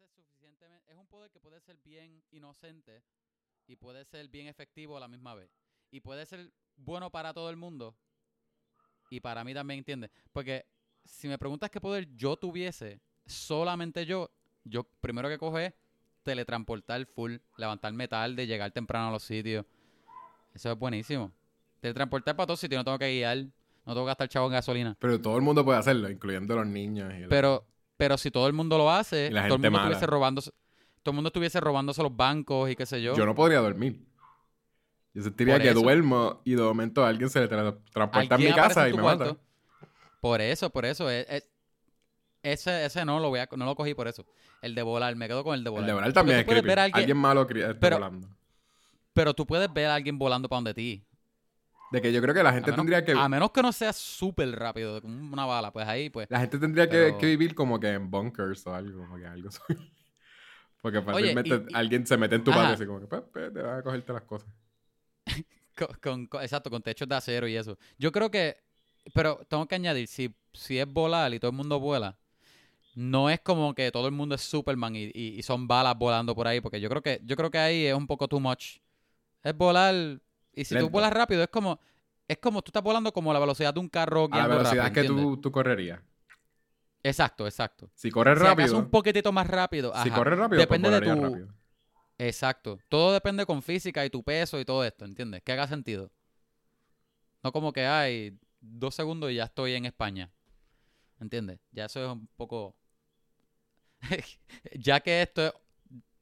ser suficientemente. Es un poder que puede ser bien inocente y puede ser bien efectivo a la misma vez. Y puede ser bueno para todo el mundo y para mí también, ¿entiendes? Porque si me preguntas qué poder yo tuviese, solamente yo, yo primero que coge es teletransportar full, levantar metal, de llegar temprano a los sitios. Eso es buenísimo. Teletransportar para todos sitios, no tengo que guiar, no tengo que gastar chavo en gasolina. Pero todo el mundo puede hacerlo, incluyendo los niños. Y Pero, pero si todo el mundo lo hace, todo el mundo estuviese robándose, todo el mundo estuviese robándose los bancos y qué sé yo. yo no podría dormir. Yo sentiría Por que eso. duermo y de momento alguien se le tra- transporta a mi casa en y me cuarto. mata. Por eso, por eso. es- es- ese, ese no lo voy a, no lo cogí por eso. El de volar, me quedo con el de volar. El de volar también es creepy. ver a alguien- Alguien malo pero- volando. Pero tú puedes ver a alguien volando para donde ti. De que yo creo que la gente menos, tendría que... a menos que no sea súper rápido, como una bala, pues ahí, pues. La gente tendría que, Pero- que vivir como que en bunkers o algo, como que algo. Porque Oye, fácilmente y- y- alguien se mete en tu patio así como que, pues, pues, te vas a cogerte las cosas. Con, con- con- exacto, con techos de acero y eso. Yo creo que, pero tengo que añadir, si, si es volar y todo el mundo vuela, no es como que todo el mundo es Superman y, y- y son balas volando por ahí, porque yo creo que, yo creo que ahí es un poco too much. Es volar, y si Lento. tú vuelas rápido, es como, es como tú estás volando como a la velocidad de un carro A la velocidad rápido, que tú, tú correrías. Exacto, exacto. Si corres Si rápido, un poquitito más rápido, si corres rápido, Depende pues de tu- rápido. Exacto. Todo depende con física y tu peso y todo esto, ¿entiendes? Que haga sentido. No como que hay dos segundos y ya estoy en España. ¿Entiendes? Ya eso es un poco. ya que esto es.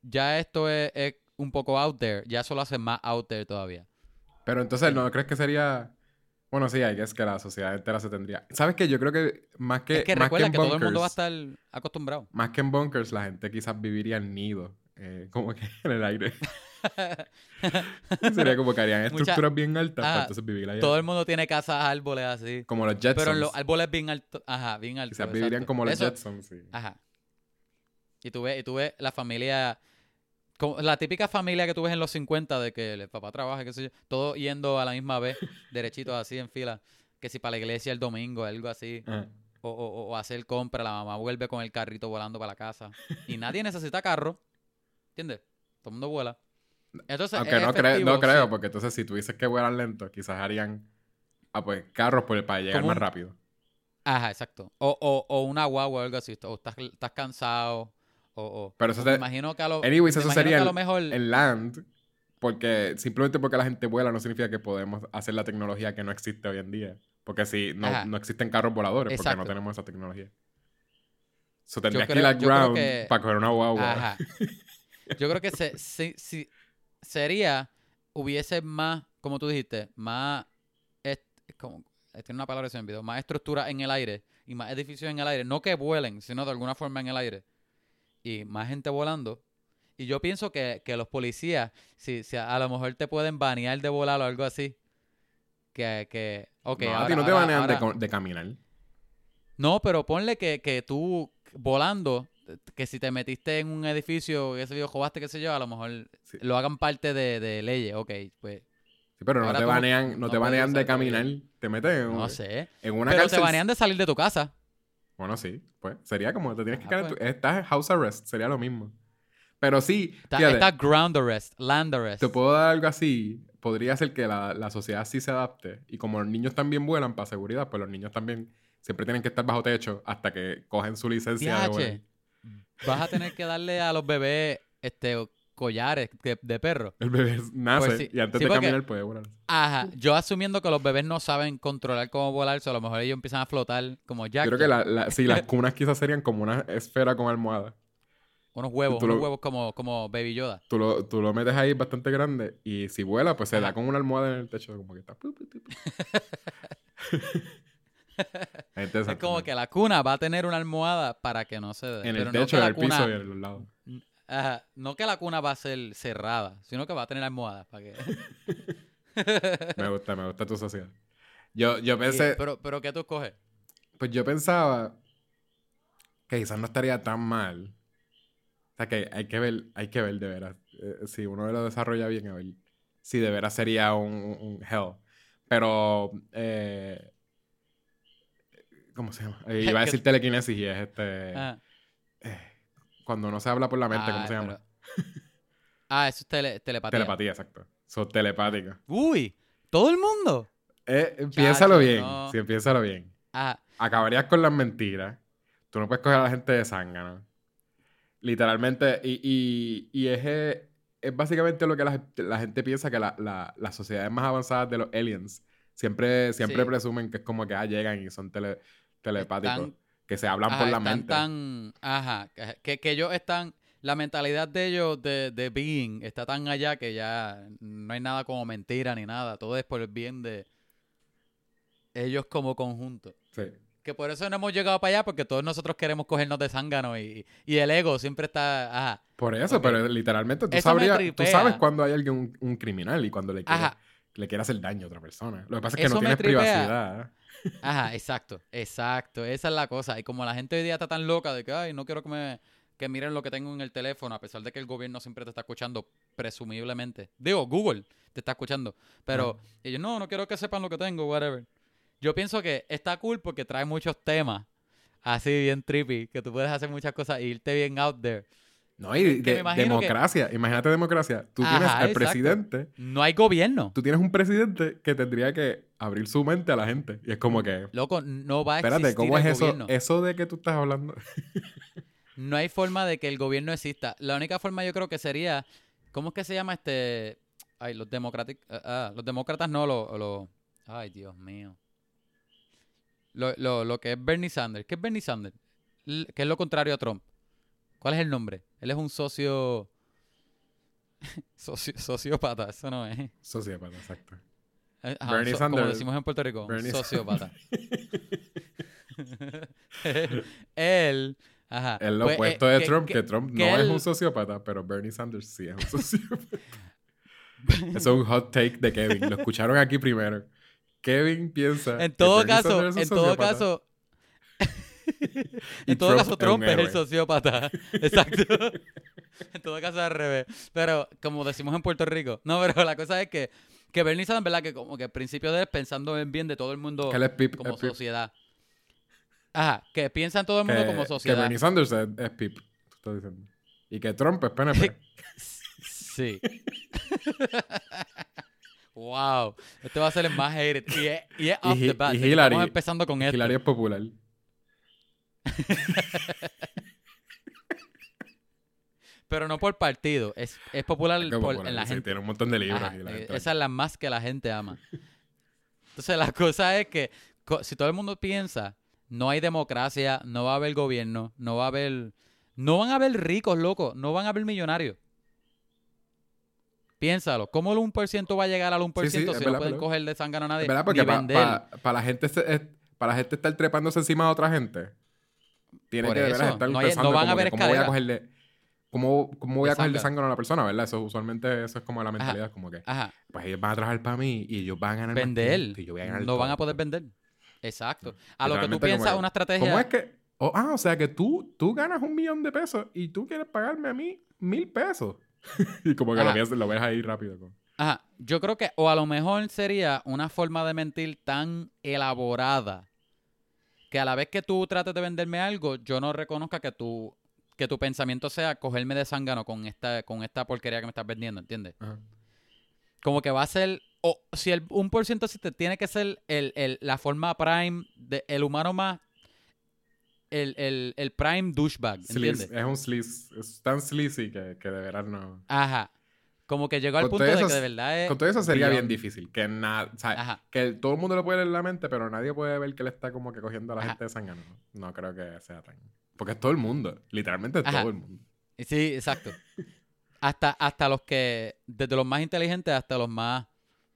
Ya esto es, es un poco out there, ya eso lo hace más out there todavía. Pero entonces, ¿no crees que sería...? Bueno, sí, hay que es que la sociedad entera se tendría... ¿Sabes qué? Yo creo que más que, es que más recuerda en que, todo el mundo va a estar acostumbrado. Más que en bunkers, la gente quizás viviría en nido. eh, como que en el aire. Sería como que harían Mucha- estructuras bien altas para entonces vivir allá. todo el mundo tiene casas, árboles así. Como los Jetsons. Pero en los árboles bien altos. Ajá, bien altos. Quizás vivirían como los Eso- Jetsons, sí. Ajá. Y tú ves, y tú ves la familia, como la típica familia que tú ves en los 50 de que el papá trabaja, qué sé yo, todos yendo a la misma vez, derechitos así en fila, que si para la iglesia el domingo, algo así, Ajá. o, o- o hacer compra, la mamá vuelve con el carrito volando para la casa. Y nadie necesita carro, ¿entiendes? Todo el mundo vuela. Entonces, Aunque no, cre- efectivo, no creo, sí. porque entonces si tú dices que vuelan lento, quizás harían ah, pues, carros por- para llegar Como más un- rápido. Ajá, exacto. O, o, o una guagua o algo así, o estás, estás cansado, o... o- Pero eso te- imagino que a lo, Anyways, eso sería el- mejor... En land, porque simplemente porque la gente vuela no significa que podemos hacer la tecnología que no existe hoy en día. Porque si no, no existen carros voladores, porque no tenemos esa tecnología. So, tendrías que ir al ground que- para coger una guagua. Ajá. Yo creo que se, si, si- sería, hubiese más, como tú dijiste, más, est- como, tiene una palabra que se me olvidó, más estructura en el aire y más edificios en el aire. No que vuelen, sino de alguna forma en el aire. Y más gente volando. Y yo pienso que, que los policías, si, si a, a lo mejor te pueden banear de volar o algo así. Que, que, ok, no, a ahora- ti no te ahora- banean de, ahora- co- de caminar. no, pero ponle que, que tú volando, que si te metiste en un edificio, qué sé yo, jodaste, qué sé yo, a lo mejor Sí. lo hagan parte de, de leyes. Ok, pues Sí, pero no te banean, no, no te banean de caminar. Te meten en, no sé. en una Pero cárcel. te banean de salir de tu casa. Bueno, sí, pues sería como te tienes que Ah, quedar en pues. tu- Estás en house arrest, sería lo mismo. Pero sí, Está, fíjate, está ground arrest, land arrest. te puedo dar algo así. Podría ser que la, la sociedad sí se adapte. Y como los niños también vuelan para seguridad, pues los niños también siempre tienen que estar bajo techo hasta que cogen su licencia de vuelo. Vas a tener que darle a los bebés este collares de, de perro. El bebé nace Pues sí, y antes sí, de porque- caminar puede volar. Ajá, yo asumiendo que los bebés no saben controlar cómo volar, so a lo mejor ellos empiezan a flotar como Jack. Yo creo que la, la- sí, las cunas quizás serían como una esfera con almohada. Unos huevos, unos lo- huevos como, como Baby Yoda. Tú lo, tú lo metes ahí bastante grande y si vuela, pues se da con una almohada en el techo, como que está. Es como ¿no? que la cuna va a tener una almohada para que no se dé. En pero el no techo, que en la el cuna, piso y en los lados. Ajá, no que la cuna va a ser cerrada, sino que va a tener almohadas para que. Me gusta, me gusta tu sociedad. Yo, yo pensé, pero, pero ¿qué tú escoges? pues yo pensaba que quizás no estaría tan mal. O sea que hay que ver, hay que ver de veras. eh, si uno lo desarrolla bien, a ver si de veras sería un, hell. Pero, eh, ¿cómo se llama? Eh, iba a ¿Qué- decir telequinesis y es este... Ah, eh, cuando no se habla por la mente, ¿cómo Ay, se llama? Ah, eso es tele- telepatía. Telepatía, exacto. Son telepáticos. Uy, todo el mundo. Eh, piénsalo bien. no. Sí, piénsalo bien. Ah, Acabarías con las mentiras. Tú no puedes coger a la gente de zángano. Literalmente. Y, y, y es, eh, es básicamente lo que la, la gente piensa que la- la- las sociedades más avanzadas de los aliens siempre, siempre Sí. presumen que es como que ah, llegan y son tele- telepáticos. Están- que se hablan ajá, por la están mente. tan. Ajá, que- que, ellos están. La mentalidad de ellos de, de being está tan allá que ya no hay nada como mentira ni nada. Todo es por el bien de ellos como conjunto. Sí. Que por eso no hemos llegado para allá, porque todos nosotros queremos cogernos de zángano y, y el ego siempre está. Ajá. Por eso, pero literalmente tú, sabrías, tú sabes cuando hay alguien, un, un criminal y cuando le quiere, Ajá. Le quiere hacer daño a otra persona. Lo que pasa es que Eso no tienes tripea. privacidad. Ajá, exacto, exacto. Esa es la cosa. Y como la gente hoy día está tan loca de que, ay, no quiero que me que miren lo que tengo en el teléfono, a pesar de que el gobierno siempre te está escuchando, presumiblemente. Digo, Google te está escuchando. Pero ellos, no, no quiero que sepan lo que tengo, whatever. Yo pienso que está cool porque trae muchos temas así bien trippy, que tú puedes hacer muchas cosas e irte bien out there. No, y de- imagino que- democracia. Imagínate democracia. Tú Ajá, tienes al exacto. presidente. No hay gobierno. Tú tienes un presidente que tendría que abrir su mente a la gente. Y es como que. Loco, no va a existir Espérate, ¿cómo el es eso? gobierno. Eso de que tú estás hablando. No hay forma de que el gobierno exista. La única forma yo creo que sería, ¿cómo es que se llama este? Ay, los demócratas, ah, los demócratas no, lo, lo- ay, Dios mío. Lo, lo, lo que es Bernie Sanders. ¿Qué es Bernie Sanders? ¿Qué es lo contrario a Trump? ¿Cuál es el nombre? Él es un socio... socio sociópata, eso no es. Sociópata, exacto. Eh, ajá, Bernie so- Sanders. Como decimos en Puerto Rico, Bernie sociópata. él, ajá. Es lo pues, eh, opuesto de que- Trump, que- que, Trump que no es un sociópata, pero Bernie Sanders sí es un sociópata. Eso es un hot take de Kevin. Lo escucharon aquí primero. Kevin piensa. En que todo Bernie caso, Sanders es un en todo sociópata caso, en todo caso Trump es el sociópata. Exacto. en todo caso al revés. Pero como decimos en Puerto Rico, no, pero la cosa es que que Bernie Sanders, ¿verdad? Que como que al principio de él pensando en bien de todo el mundo Que pip- como sociedad. Ajá, que piensa en todo el mundo que, como que sociedad. Bernie Sanders es, es pip. tú estás diciendo. Y que Trump es PNP. Sí. wow. Este va a ser el más hated. Y es, y es Y off Hi- the bat. y que Hillary- Estamos empezando con esto. Hillary es popular. Pero no por partido. Es, es popular Que por- popular, en la gente. Tiene un montón de libros. Eh, esa es la más que la gente ama. Entonces la cosa es que si todo el mundo piensa, no hay democracia, no va a haber gobierno, no va a haber... No van a haber ricos, loco, no van a haber millonarios. Piénsalo, ¿cómo el 1% va a llegar al 1% Sí, sí, si es no verdad, pueden verdad. coger de sangre a nadie? ¿Verdad? Porque para la gente se- es- para la gente estar trepándose encima de otra gente, tiene Por que de veras estar no hay- pensando no van a que haber cómo voy a cogerle cómo, cómo voy a cogerle sangre a una persona, ¿verdad? Eso usualmente eso es como la mentalidad, como que Ajá, pues ellos van a trabajar para mí y ellos van a ganar más vender. esto y yo voy a ganar No van a poder vender. Exacto. A lo que tú piensas, una estrategia... ¿Cómo es que? oh, ah, o sea que tú, tú ganas un millón de pesos y tú quieres pagarme a mí mil pesos. y como que lo Ajá. ves, lo ves ahí rápido. como- Ajá, yo creo que, o a lo mejor sería una forma de mentir tan elaborada que a la vez que tú trates de venderme algo, yo no reconozca que tu, que tu pensamiento sea cogerme de zángano con esta, con esta porquería que me estás vendiendo, ¿entiendes? Como que va a ser, o si el 1% existe, tiene que ser el, el- la forma prime, de, el humano más, el, el, el prime douchebag, ¿entiendes? Sleaze, es un sleaze. Es tan sleazy que, que de veras no. Ajá. Como que llegó al punto de eso que de verdad es... Con todo eso sería bien difícil. Que nada. O sea, Ajá. que todo el mundo lo puede leer en la mente, pero nadie puede ver que él está como que cogiendo a la Ajá. gente de sangre. No, no creo que sea tan. Porque es todo el mundo. Literalmente es Ajá. todo el mundo. Sí, exacto. hasta, hasta los que, desde los más inteligentes hasta los más,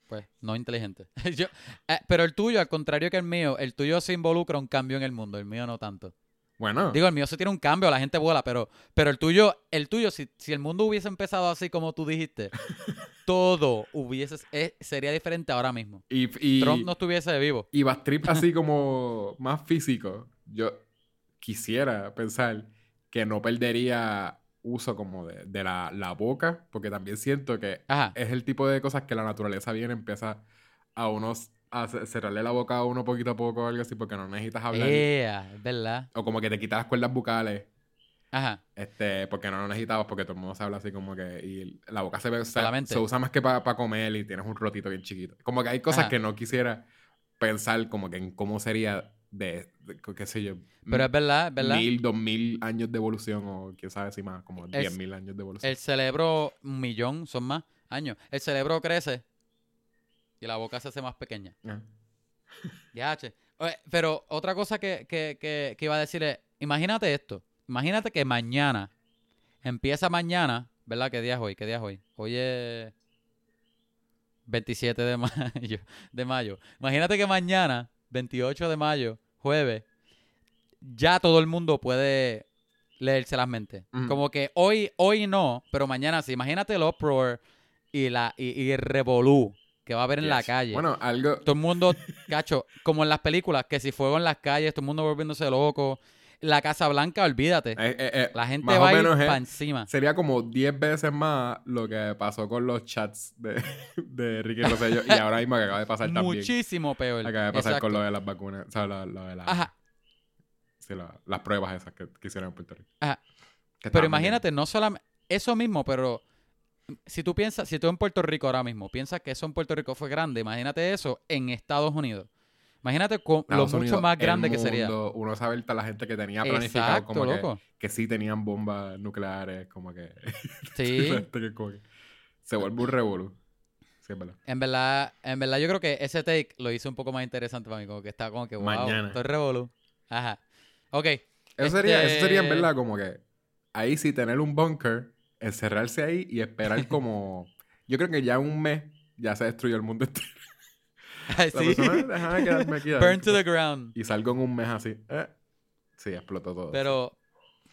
pues, no inteligentes. Yo, eh, pero el tuyo, al contrario que el mío, el tuyo se involucra un cambio en el mundo, el mío no tanto. Bueno, Digo, el mío se tiene un cambio, la gente vuela, pero, pero el tuyo, el tuyo, si, si el mundo hubiese empezado así como tú dijiste, todo hubiese, eh, sería diferente ahora mismo. y, y, Trump no estuviese vivo. y Bastrip así como más físico. Yo quisiera pensar que no perdería uso como de, de la, la boca, porque también siento que Ajá. es el tipo de cosas que la naturaleza viene, empieza a unos a ce- cerrarle la boca a uno poquito a poco o algo así, porque no necesitas hablar. Ea, es verdad. O como que te quitas las cuerdas bucales. Ajá. Este, porque no lo necesitabas, porque todo el mundo se habla así como que. Y la boca se, ve, se, usa más que para comer y tienes un rotito bien chiquito. Como que hay cosas Ajá. que no quisiera pensar como que en cómo sería de, de- qué sé yo. Pero es verdad, es verdad. Mil, dos mil años de evolución o quién sabe si más, como El- diez mil años de evolución. El cerebro, un millón, son más años. El cerebro crece y la boca se hace más pequeña. Ah. Ya, che. Oye, Pero otra cosa que, que, que, que iba a decir es, imagínate esto. Imagínate que mañana, empieza mañana, ¿verdad? ¿Qué día es hoy? ¿Qué día es hoy? Hoy es 27 de mayo. De mayo. Imagínate que mañana, 28 de mayo, jueves, ya todo el mundo puede leerse las mentes. Como que hoy, hoy no, pero mañana sí. Imagínate el uproar y, la, y, y revolú que va a haber en la calle. Bueno, algo. Todo el mundo, cacho, como en las películas, que si fuego en las calles, todo el mundo volviéndose loco. La Casa Blanca, olvídate. eh, eh, eh, La gente va a ir para encima. Sería como 10 veces más lo que pasó con los chats de, de Ricky Rosselló y ahora mismo que acaba de pasar también. Muchísimo peor. Acaba de pasar Exacto. con lo de las vacunas, o sea, lo, lo de la- Ajá. sí, la- las pruebas esas que, que hicieron en Puerto Rico. Ajá. Pero imagínate, no solamente eso mismo, pero si tú piensas, si tú en Puerto Rico ahora mismo piensas que eso en Puerto Rico fue grande, imagínate eso en Estados Unidos. Imagínate co- lo mucho Unidos, más grande que sería. mundo, Uno sabe la gente que tenía planificado Exacto, como que, loco. que sí tenían bombas nucleares, como que... Sí. que como que se vuelve un revolú. Sí. En verdad, en verdad yo creo que ese take lo hizo un poco más interesante para mí, como que está como que wow, Mañana. esto es revolú. Ajá. Ok. Eso, sería, eso sería en Este- verdad como que ahí sí tener un bunker, encerrarse ahí y esperar como... Yo creo que ya un mes ya se destruyó el mundo entero. La sí. persona, déjame quedarme aquí. Burn to the ground. Y salgo en un mes así. Eh, sí, explotó todo. Pero,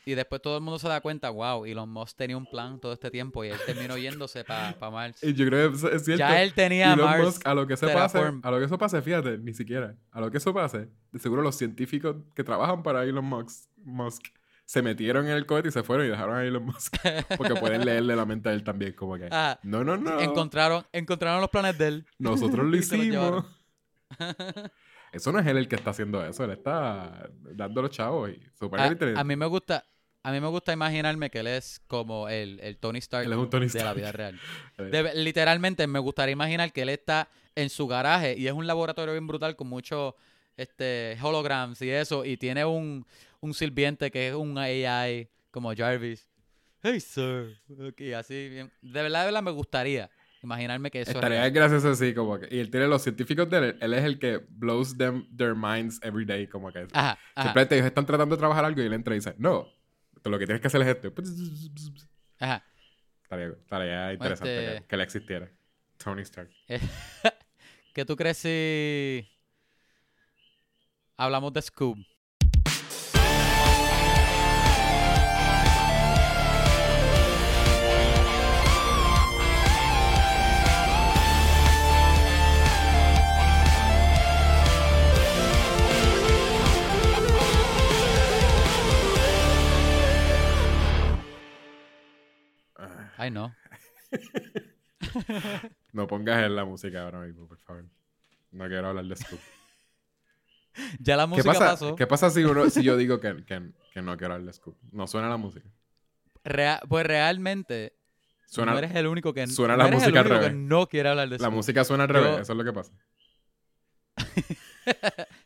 y después todo el mundo se da cuenta, wow, Elon Musk tenía un plan todo este tiempo y él terminó yéndose para Mars. Y yo creo que es, cierto. Ya él tenía Elon Mars. Musk, a lo que eso pase, a lo que eso pase, fíjate, ni siquiera. A lo que eso pase, de seguro los científicos que trabajan para Elon Musk, Musk se metieron en el cohete y se fueron y dejaron a Elon Musk. Porque pueden leerle la mente a él también, como que. Ajá. No, no, no. Encontraron, encontraron los planes de él. Nosotros lo hicimos. Eso no es él el que está haciendo eso, él está dando los chavos y super A, inteligente. a mí me gusta, a mí me gusta imaginarme que él es como el, el Tony Stark Él es un Tony de la vida real. De- literalmente me gustaría imaginar que él está en su garaje y es un laboratorio bien brutal con muchos este, holograms y eso y tiene un, un sirviente que es un AI como Jarvis. Hey, sir. Ok, así bien. De verdad, de verdad me gustaría imaginarme que eso es Estaría real. gracioso así, como que. Y él tiene los científicos de él, él es el que blows them their minds every day, como que. Ajá, ajá, Simplemente ellos están tratando de trabajar algo y él entra y dice, no, lo que tienes que hacer es esto. ajá. Estaría, estaría interesante Este- que, que él existiera. Tony Stark. ¿Qué tú crees si hablamos de Scoob? Ay, no. no pongas en la música ahora mismo, por favor. No quiero hablar de Scoop. Ya la ¿Qué música pasa, pasó. ¿Qué pasa si, uno, si yo digo que, que, que no quiero hablar de Scoop? No suena la música. Pues realmente Suena, no eres el único que suena no la el música al único que revés. no quiere hablar de la Scoob. música suena al Yo- revés, eso es lo que pasa.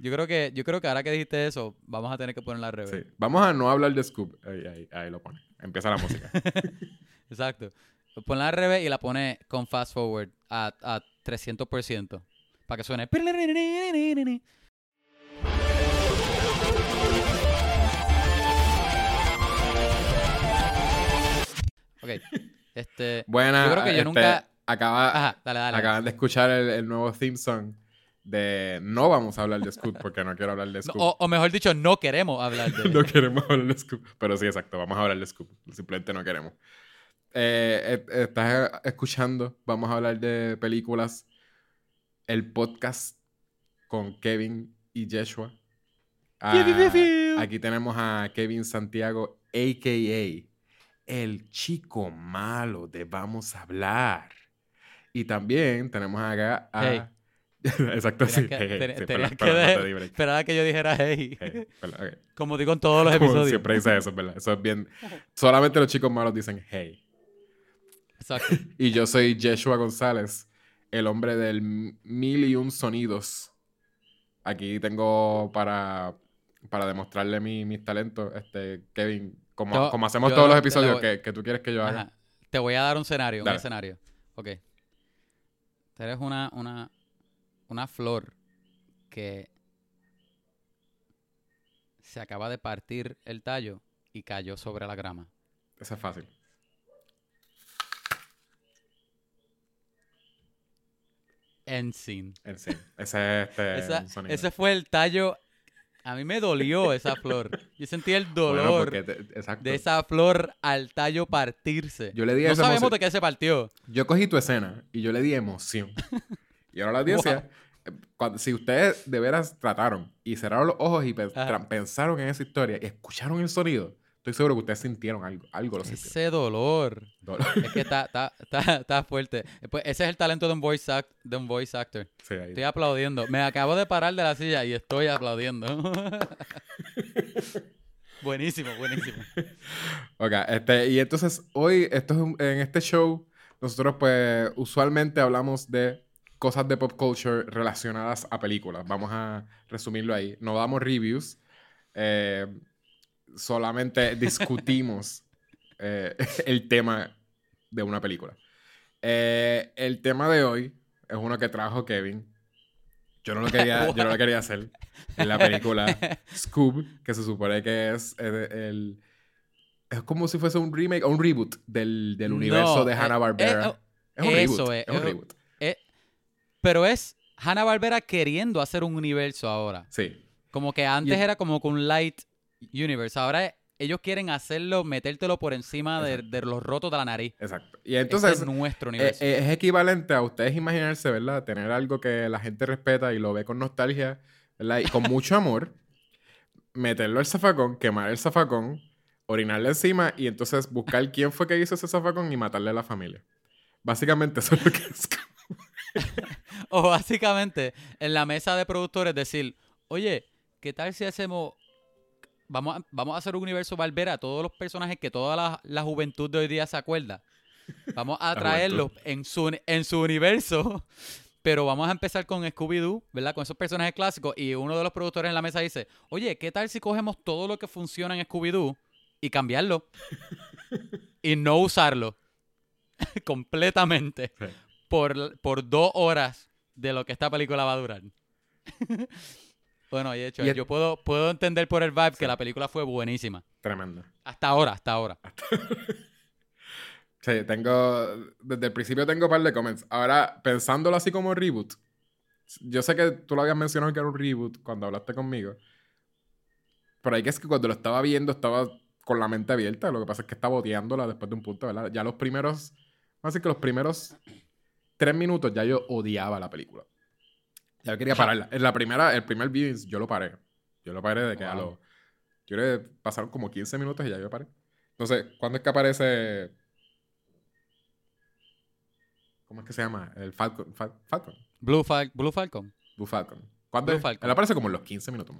Yo creo que yo creo que ahora que dijiste eso, vamos a tener que ponerla al revés. Sí. Vamos a no hablar de Scoop. Ahí, ahí, ahí lo pone. Empieza la música. Exacto. Ponla al revés y la pone con fast forward a, a 300% para que suene. Ok. Este, Buena. Yo creo que yo este, nunca- Acaba, ajá, dale, dale. acaban de escuchar el, el nuevo theme song de no vamos a hablar de Scoop porque no quiero hablar de Scoop. o, o mejor dicho, no queremos hablar de no queremos hablar de Scoop. Pero sí, exacto, vamos a hablar de Scoop. Simplemente no queremos. Eh, eh, estás escuchando, vamos a hablar de películas. El podcast con Kevin y Joshua. Ah, aquí tenemos a Kevin Santiago, a.k.a. el chico malo de Vamos a hablar. Y también tenemos acá a Hey. Exacto, sí. Esperaba que yo dijera hey. Como digo en todos los episodios. Siempre dice eso, ¿verdad? Eso es bien. Solamente los chicos malos dicen hey. Exacto. Y yo soy Yeshua González, el hombre del mil y un sonidos. Aquí tengo para, para demostrarle mi- mis talentos, este, Kevin, como, Yo- como hacemos todos los episodios que, que tú quieres que yo haga. Ajá. Te voy a dar un escenario, un escenario. Ok. Eres una, una, una flor que se acaba de partir el tallo y cayó sobre la grama. Eso es fácil. Ensign. En sí. Ese es este, Esa- ese fue el tallo. A mí me dolió esa flor. Yo sentí el dolor te- de esa flor al tallo partirse. Yo le di no esa sabemos emoción. de qué se partió. Yo cogí tu escena y yo le di emoción. y ahora la audiencia, eh, cuando- si ustedes de veras trataron y cerraron los ojos y pe- Ajá. tra- pensaron en esa historia y escucharon el sonido, estoy seguro que ustedes sintieron algo. Algo lo sintieron. Ese dolor. Dolor. Es que está, está, está, está fuerte. Pues ese es el talento de un voice, act- de un voice actor. Sí. Estoy aplaudiendo. Me acabo de parar de la silla y estoy aplaudiendo. buenísimo, buenísimo. Ok, este, y entonces hoy, esto es un- en este show, nosotros pues usualmente hablamos de cosas de pop culture relacionadas a películas. Vamos a resumirlo ahí. No damos reviews, eh, solamente discutimos eh, el tema de una película. Eh, el tema de hoy es uno que trajo Kevin. Yo no lo quería, yo no lo quería hacer en la película Scoob, que se supone que es el, es como si fuese un remake o un reboot del, del No, universo de Hanna-Barbera. eh, es un eso reboot. es, Es, un reboot. Pero es Hanna Barbera queriendo hacer un universo ahora. Sí. Como que antes Y- era como con un light universe. Ahora ellos quieren hacerlo, metértelo por encima de, los rotos de la nariz. Exacto. Y Entonces, entonces es nuestro eh, universo. eh, es equivalente a ustedes imaginarse, ¿verdad? Tener algo que la gente respeta y lo ve con nostalgia, ¿verdad? Y con mucho amor, meterlo al zafacón, quemar el zafacón, orinarle encima y entonces buscar quién fue que hizo ese zafacón y matarle a la familia. Básicamente eso es lo que es. O básicamente en la mesa de productores decir, oye, ¿qué tal si hacemos... Vamos a, vamos a hacer un universo Barbera, todos los personajes que toda la, la juventud de hoy día se acuerda. Vamos a traerlos en su, en su universo, pero vamos a empezar con Scooby-Doo, ¿verdad? Con esos personajes clásicos. Y uno de los productores en la mesa dice, oye, ¿qué tal si cogemos todo lo que funciona en Scooby-Doo y cambiarlo? y no usarlo completamente Sí. Por, por dos horas de lo que esta película va a durar. bueno, y de hecho, Y yo puedo, puedo entender por el vibe Sí. que la película fue buenísima. Tremendo. Hasta ahora, hasta ahora. Sí, tengo. Desde el principio tengo un par de comments. Ahora, pensándolo así como reboot. Yo sé que tú lo habías mencionado que era un reboot cuando hablaste conmigo. Pero hay que es que cuando lo estaba viendo estaba con la mente abierta. Lo que pasa es que estaba odiándola después de un punto, ¿verdad? Ya los primeros. Así que los primeros tres minutos ya yo odiaba la película. Ya quería pararla. En la primera, el primer viewing yo lo paré. Yo lo paré de que a Wow. lo. Yo que pasaron como 15 minutos y ya yo paré. Entonces, ¿cuándo es que aparece ¿Cómo es que se llama? El Falcon. Fal- Falcon. Blue, Fal- Blue Falcon. Blue Falcon. ¿Cuándo Blue? Falcon. Él aparece como en los 15 minutos.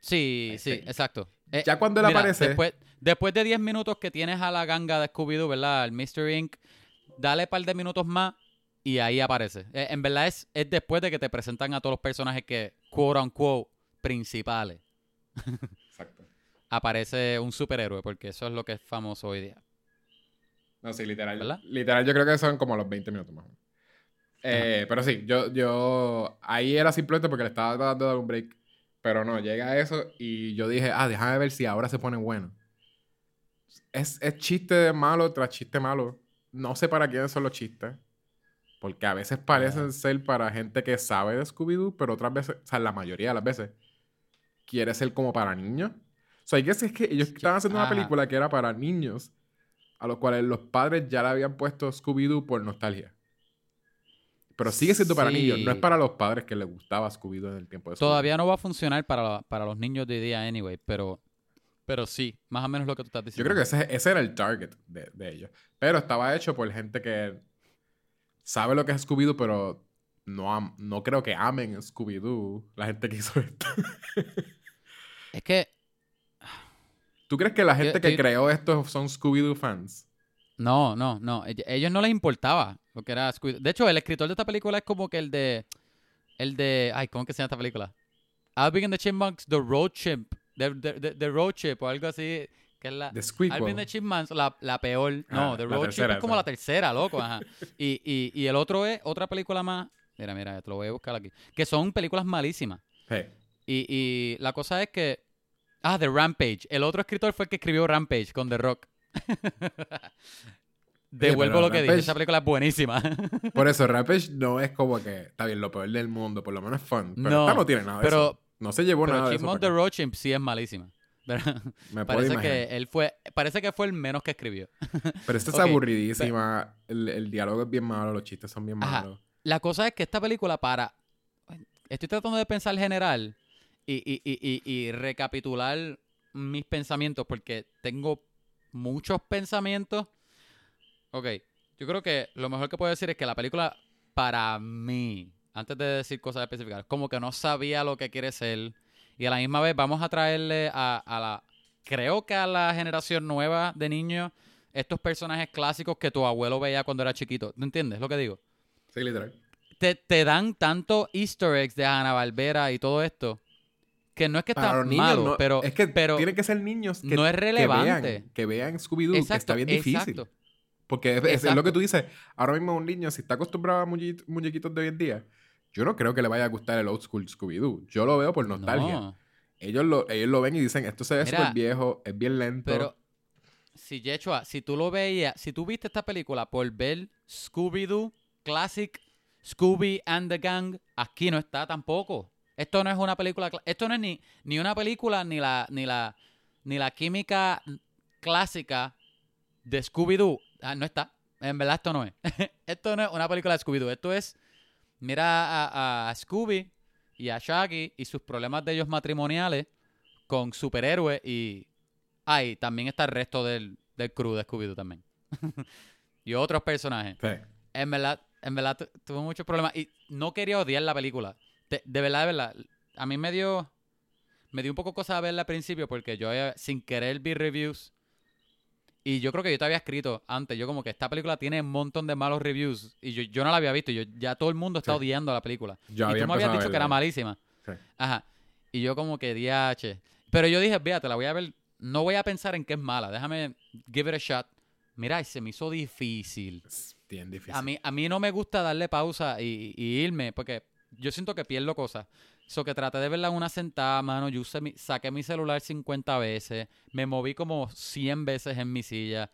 Sí, sí, exacto. Eh, Ya cuando él mira, aparece. Después, después de 10 minutos que tienes a la ganga de Scooby-Doo, ¿verdad? El Mr. Inc., dale un par de minutos más y ahí aparece. Eh, en verdad es, es después de que te presentan a todos los personajes que, quote unquote, principales. Exacto. Aparece un superhéroe, porque eso es lo que es famoso hoy día. No, sí, literal. ¿Verdad? Literal, yo creo que son como los 20 minutos más o menos. Eh, pero sí, yo, yo. Ahí era simplemente porque le estaba dando de un break. Pero no, llega eso y yo dije, ah, déjame ver si ahora se pone bueno. Es, es chiste malo tras chiste malo. No sé para quiénes son los chistes. Porque a veces parecen Ah. ser para gente que sabe de Scooby-Doo, pero otras veces, o sea, la mayoría de las veces, quiere ser como para niños. O sea, hay que es que ellos estaban haciendo una ajá. película que era para niños, a los cuales los padres ya le habían puesto Scooby-Doo por nostalgia. Pero sigue siendo para niños, no es para los padres que les gustaba Scooby-Doo en el tiempo de Scooby-Doo. Todavía no va a funcionar para, para los niños de hoy día, anyway, pero, pero sí, más o menos lo que tú estás Yo diciendo. creo que ese, ese era el target de, de ellos. Pero estaba hecho por gente que sabe lo que es Scooby-Doo, pero no, am- no creo que amen Scooby-Doo, la gente que hizo esto. Es que, ¿Tú crees que la gente que yo- creó esto son Scooby-Doo fans? no, no, no. ell- Ellos no les importaba lo que era Scooby- De hecho, el escritor de esta película es como que el de. El de. Ay, ¿cómo que se llama esta película? Alvin and the Chipmunks, The Road Chimp. The, the, the- the Road Chip o algo así. Que es la. Alvin and the Chipmunks, la, la peor. No, Ah, The la Road Chip es como esa. la tercera, loco. Ajá. Y, y, y el otro es otra película más. Mira, mira, te lo voy a buscar aquí. Que son películas malísimas. Sí. Y, y la cosa es que. Ah, The Rampage. El otro escritor fue el que escribió Rampage con The Rock. Devuelvo lo que dije. Esa película es buenísima. Por eso, Rampage no es como que está bien lo peor del mundo, por lo menos es fun. Pero No, no tiene nada de pero- eso. No se llevó Pero nada de. Chipmunk. Road Chimp sí es malísima. Pero Me parece que él fue. Parece que fue el menos que escribió. Pero esta es aburridísima. El, el diálogo es bien malo, los chistes son bien Ajá. malos. La cosa es que esta película para... Estoy tratando de pensar general y, y- y- y- y recapitular mis pensamientos porque tengo muchos pensamientos. Ok, yo creo que lo mejor que puedo decir es que la película para mí, antes de decir cosas específicas, como que no sabía lo que quiere ser y a la misma vez vamos a traerle a, a la... Creo que a la generación nueva de niños estos personajes clásicos que tu abuelo veía cuando era chiquito. ¿Tú entiendes lo que digo? Sí, literal. te, te dan tanto easter eggs de Hanna Barbera y todo esto que no es que está malo, no- pero, es que pero tienen que ser niños que, no es relevante. que vean Scooby-Doo, está bien difícil. exacto. Porque es, es lo que tú dices. Ahora mismo un niño, si está acostumbrado a muñequi- muñequitos de hoy en día, yo no creo que le vaya a gustar el old school Scooby-Doo. Yo lo veo por nostalgia. No, Ellos, lo, ellos lo ven y dicen, esto se ve súper viejo, es bien lento. pero si Yechua, si tú lo veías, si tú viste esta película por ver Scooby-Doo Classic, Scooby and the Gang, aquí no está tampoco. Esto no es una película, esto no es ni, ni una película ni la ni la ni la química clásica de Scooby-Doo. Ah, no está. En verdad esto no es. esto no es una película de Scooby-Doo. Esto es mira a, a Scooby y a Shaggy y sus problemas de ellos matrimoniales con superhéroes y ay, también está el resto del, del crew de Scooby-Doo también. y otros personajes. Sí. En verdad, en verdad tu- tuve muchos problemas y no quería odiar la película. De, de verdad, de verdad. A mí me dio me dio un poco cosa verla al principio porque yo eh, sin querer vi reviews y yo creo que yo te había escrito antes, yo como que esta película tiene un montón de malos reviews y yo, yo no la había visto, y yo ya todo el mundo está Sí. odiando la película. Yo y había tú me habías dicho que era malísima. Sí. Ajá. Y yo como que DH. Pero yo dije, fíjate, la voy a ver. No voy a pensar en que es mala. Déjame give it a shot. Mira, se me hizo difícil. Es bien difícil. A mí, a mí no me gusta darle pausa y, y irme porque yo siento que pierdo cosas. So que traté de verla en una sentada, mano. Yo usé mi- saqué mi celular 50 veces. Me moví como 100 veces en mi silla.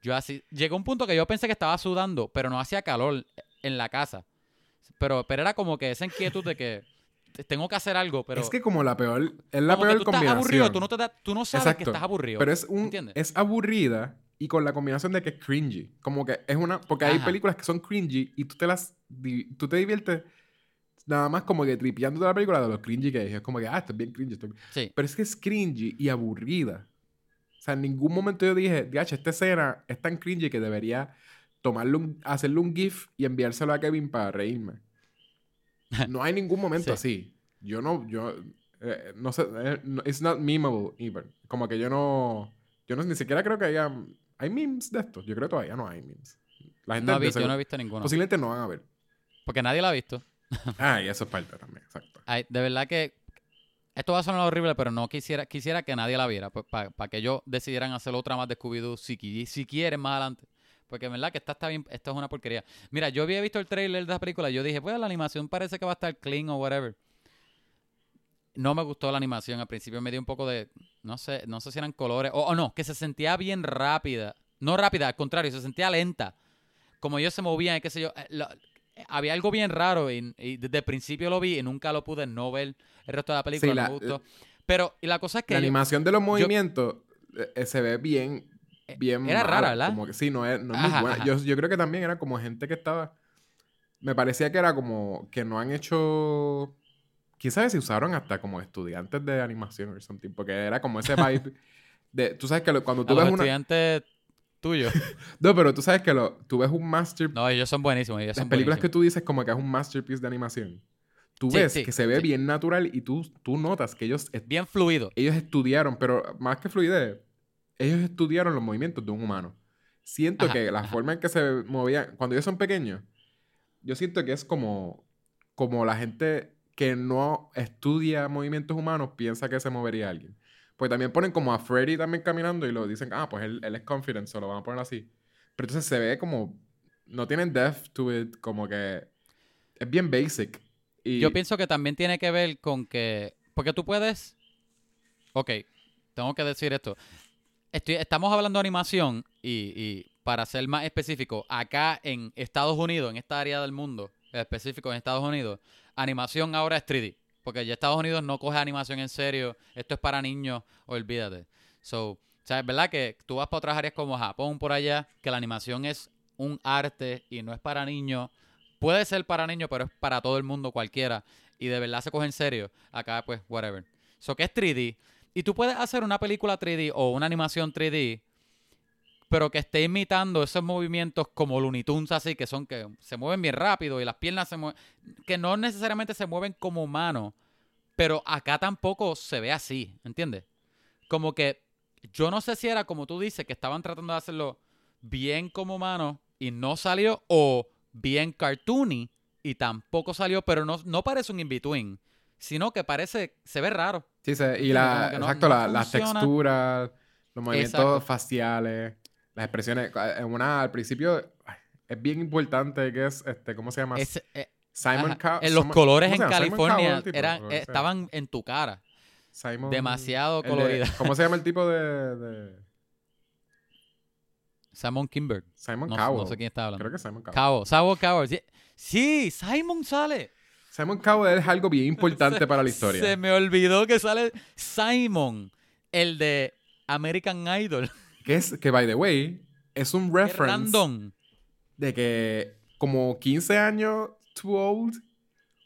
Yo así... Llegó un punto que yo pensé que estaba sudando, pero no hacía calor en la casa. Pero, pero era como que esa inquietud de que te- tengo que hacer algo, pero... es que como la peor, es la como que peor tú estás combinación. aburrido, tú no, te da- tú no sabes que Exacto. estás aburrido. Pero es un ¿entiendes? es aburrida y con la combinación de que es cringy. Como que es una porque hay Ajá. películas que son cringy y tú te las tú te diviertes nada más como que tripeando de la película de lo cringy que es. Es como que ah, esto es bien cringy, esto es bien-". Sí. Pero es que es cringy y aburrida. O sea, en ningún momento yo dije, "Diache, esta escena es tan cringy que debería tomarle un, hacerle un GIF y enviárselo a Kevin para reírme." No hay ningún momento Sí. así. Yo no, yo, eh, no sé, eh, no- it's not memeable even. Como que yo no, yo no, ni siquiera creo que haya, hay memes de esto. Yo creo que todavía no hay memes. La gente No de visto, yo no he visto ninguno. posiblemente no van a ver. Porque nadie la ha visto. Ah, y eso es parte también, exacto. De verdad que esto va a sonar horrible, pero no quisiera quisiera que nadie la viera. Para que ellos decidieran hacer otra más de Scooby-Doo si, qui- si quieren más adelante. Porque en verdad que esta está bien, esto es una porquería. Mira, yo había visto el trailer de la película yo dije, pues la animación parece que va a estar clean o whatever. No me gustó la animación. Al principio me dio un poco de, no sé, no sé si eran colores. O, o no, que se sentía bien rápida. No rápida, al contrario, se sentía lenta. Como ellos se movían qué sé yo. eh, eh, había algo bien raro y, y desde el principio lo vi y nunca lo pude no ver el resto de la película. Sí, la- me gustó. Pero y la cosa es que La animación de los movimientos eh, eh, se ve bien, Eh, bien era mala, rara, ¿verdad? Como que sí, no es, no es muy buena. Yo, yo creo que también era como gente que estaba, me parecía que era como que no han hecho, quién sabe si usaron hasta como estudiantes de animación o something, porque era como ese vibe de, tú sabes que lo- cuando a tú los ves una, estudiantes tuyo. No, pero tú sabes que lo, tú ves un masterpiece. No, ellos son buenísimos. Ellos las son películas que tú dices como que es un masterpiece de animación. Tú Sí, ves sí, que se ve sí. bien natural y tú, tú notas que ellos, Bien fluido. ellos estudiaron, pero más que fluidez, ellos estudiaron los movimientos de un humano. Siento Ajá, que la ajá. forma en que se movían, cuando ellos son pequeños, yo siento que es como, como la gente que no estudia movimientos humanos piensa que se movería alguien. Pues también ponen como a Freddy también caminando y lo dicen, ah, pues él, él es confident, se lo van a poner así. Pero entonces se ve como, no tienen depth to it, como que es bien basic. Yo pienso que también tiene que ver con que. Porque tú puedes. Ok, tengo que decir esto. Estoy- estamos hablando de animación y, y para ser más específico, acá en Estados Unidos, en esta área del mundo, específico en Estados Unidos, animación ahora es 3D. Porque ya Estados Unidos no coge animación en serio. Esto es para niños, olvídate. So, o sea, es verdad que tú vas para otras áreas como Japón, por allá, que la animación es un arte y no es para niños. Puede ser para niños, pero es para todo el mundo, cualquiera. Y de verdad se coge en serio. Acá, pues, whatever. So, que es 3D. Y tú puedes hacer una película 3D o una animación 3D, pero que esté imitando esos movimientos como Looney Tunes, así, que son que se mueven bien rápido y las piernas se mueven. Que no necesariamente se mueven como humanos, pero acá tampoco se ve así, ¿entiendes? Como que yo no sé si era como tú dices, que estaban tratando de hacerlo bien como humano y no salió, o bien cartoony y tampoco salió, pero no, no parece un in-between, sino que parece, se ve raro. Sí, se- y la, no- exacto, no la- las texturas, los movimientos Exacto. faciales, las expresiones. En una, al principio, es bien importante que es, este, ¿cómo se llama? Ese- eh, Simon ajá, Cow- en los Simon- colores ¿cómo en California Cowell, eran, eh, estaban en tu cara. Simon- demasiado de- colorida. ¿Cómo se llama el tipo de, de- Simon Kimberg. Simon No, Cowell? no sé quién está hablando. Creo que es Simon Cowell. Cowell. Simon Cowell. Sí, sí, Simon sale. Simon Cowell es algo bien importante Se- para la historia. Se me olvidó que sale Simon, el de American Idol. Que es, que by the way, es un reference de que como 15 años too old.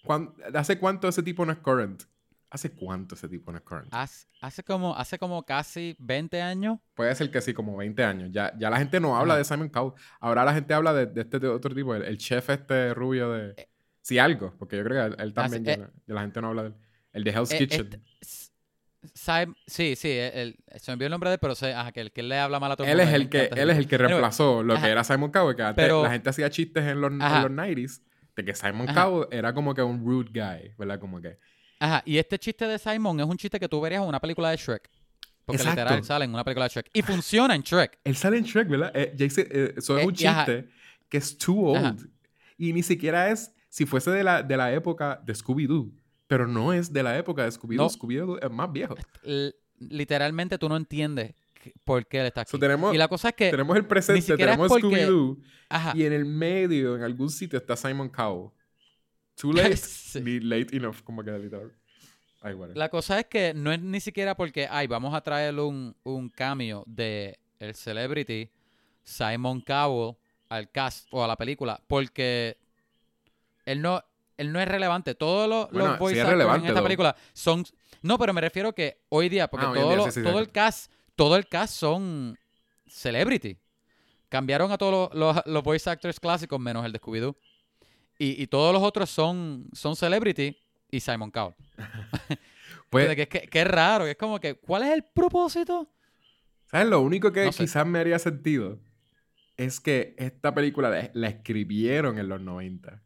¿Cuán- ¿Hace cuánto ese tipo no es current? ¿Hace cuánto ese tipo no es current? Hace, hace como, hace como casi 20 años. Puede ser que sí, como 20 años. Ya, ya la gente no habla de Simon Cowell. Ahora la gente habla de, de este otro tipo, el, el chef este rubio de... Sí, algo, porque yo creo que él, él también, ya, eh, la- ya la gente no habla de él. El de Hell's Eh, Kitchen. este- S- Sim- sí, sí, el- el- se me olvidó el nombre de él, pero sé, ajá, que el que le habla mal a todo él mundo, es me el que, él es el que Anyway, reemplazó lo ajá. que era Simon Cowell, que antes Pero- la gente hacía chistes en los, en los 90s de que Simon. Cowell era como que un rude guy, ¿verdad? Como que... Ajá, y este chiste de Simon es un chiste que tú verías en una película de Shrek. Porque Exacto. literal sale en una película de Shrek. Y funciona en Shrek. Él sale en Shrek, ¿verdad? Eh, Jason, eh, eso es Eh, un chiste que es too old. Y ni siquiera es si fuese de la, de la época de Scooby-Doo. Pero no es de la época de Scooby-Doo. No. Scooby-Doo es más viejo. L- literalmente tú no entiendes por qué él está aquí. So, tenemos, y la cosa es que... tenemos el presente, tenemos porque- Scooby-Doo. Y en el medio, en algún sitio, está Simon Cowell. Too late, Sí. late enough, como que literal. Ay, whatever. La cosa es que no es ni siquiera porque, ay, vamos a traer un, un cameo de el celebrity Simon Cowell al cast o a la película, porque él no, él no es relevante. Todos los, Bueno, los voice sí actors en esta though. película son... No, pero me refiero que hoy día, porque Ah, todo, día, lo- sí, sí, todo el cast, todo el cast son celebrity. Cambiaron a todos los, los, los voice actors clásicos menos el de Scooby-Doo. Y, y todos los otros son, son celebrity y Simon Cowell. Pues, que, que, que es raro, es como que, ¿cuál es el propósito? ¿sabes? Lo único que No sé. quizás me haría sentido es que esta película la, la escribieron en los 90.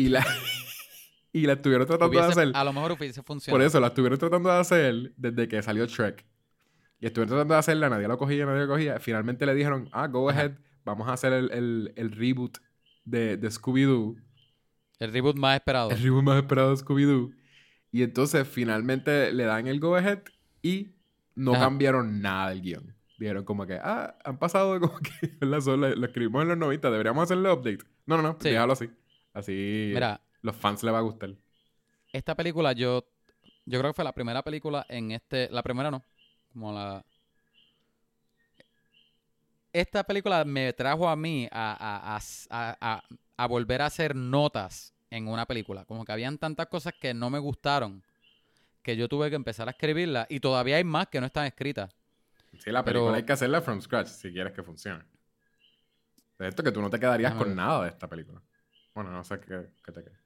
Y la, y la estuvieron tratando de hacer. a lo mejor hubiese funcionado. Por eso la estuvieron tratando de hacer desde que salió Shrek. Y estuvieron tratando de hacerla, nadie lo cogía, nadie lo cogía. Finalmente le dijeron, ah, go Ajá. ahead, vamos a hacer el, el- el reboot de, de Scooby-Doo. El reboot más esperado. El reboot más esperado de Scooby-Doo. Y entonces finalmente le dan el go ahead y no Ajá. cambiaron nada del guion. Dijeron como que, ah, han pasado como que, ¿verdad? Solo lo, lo escribimos en los 90, deberíamos hacerle update. No, no, no, Sí. déjalo así. Así Mira, los fans le va a gustar. esta película yo, yo creo que fue la primera película en este, la primera no, como la... Esta película me trajo a mí a, a- a- a- volver a hacer notas en una película. Como que habían tantas cosas que no me gustaron que yo tuve que empezar a escribirlas y todavía hay más que no están escritas. Sí, la película Pero- hay que hacerla from scratch si quieres que funcione. De esto que tú no te quedarías con nada de esta película. Bueno, no sé qué, qué te queda.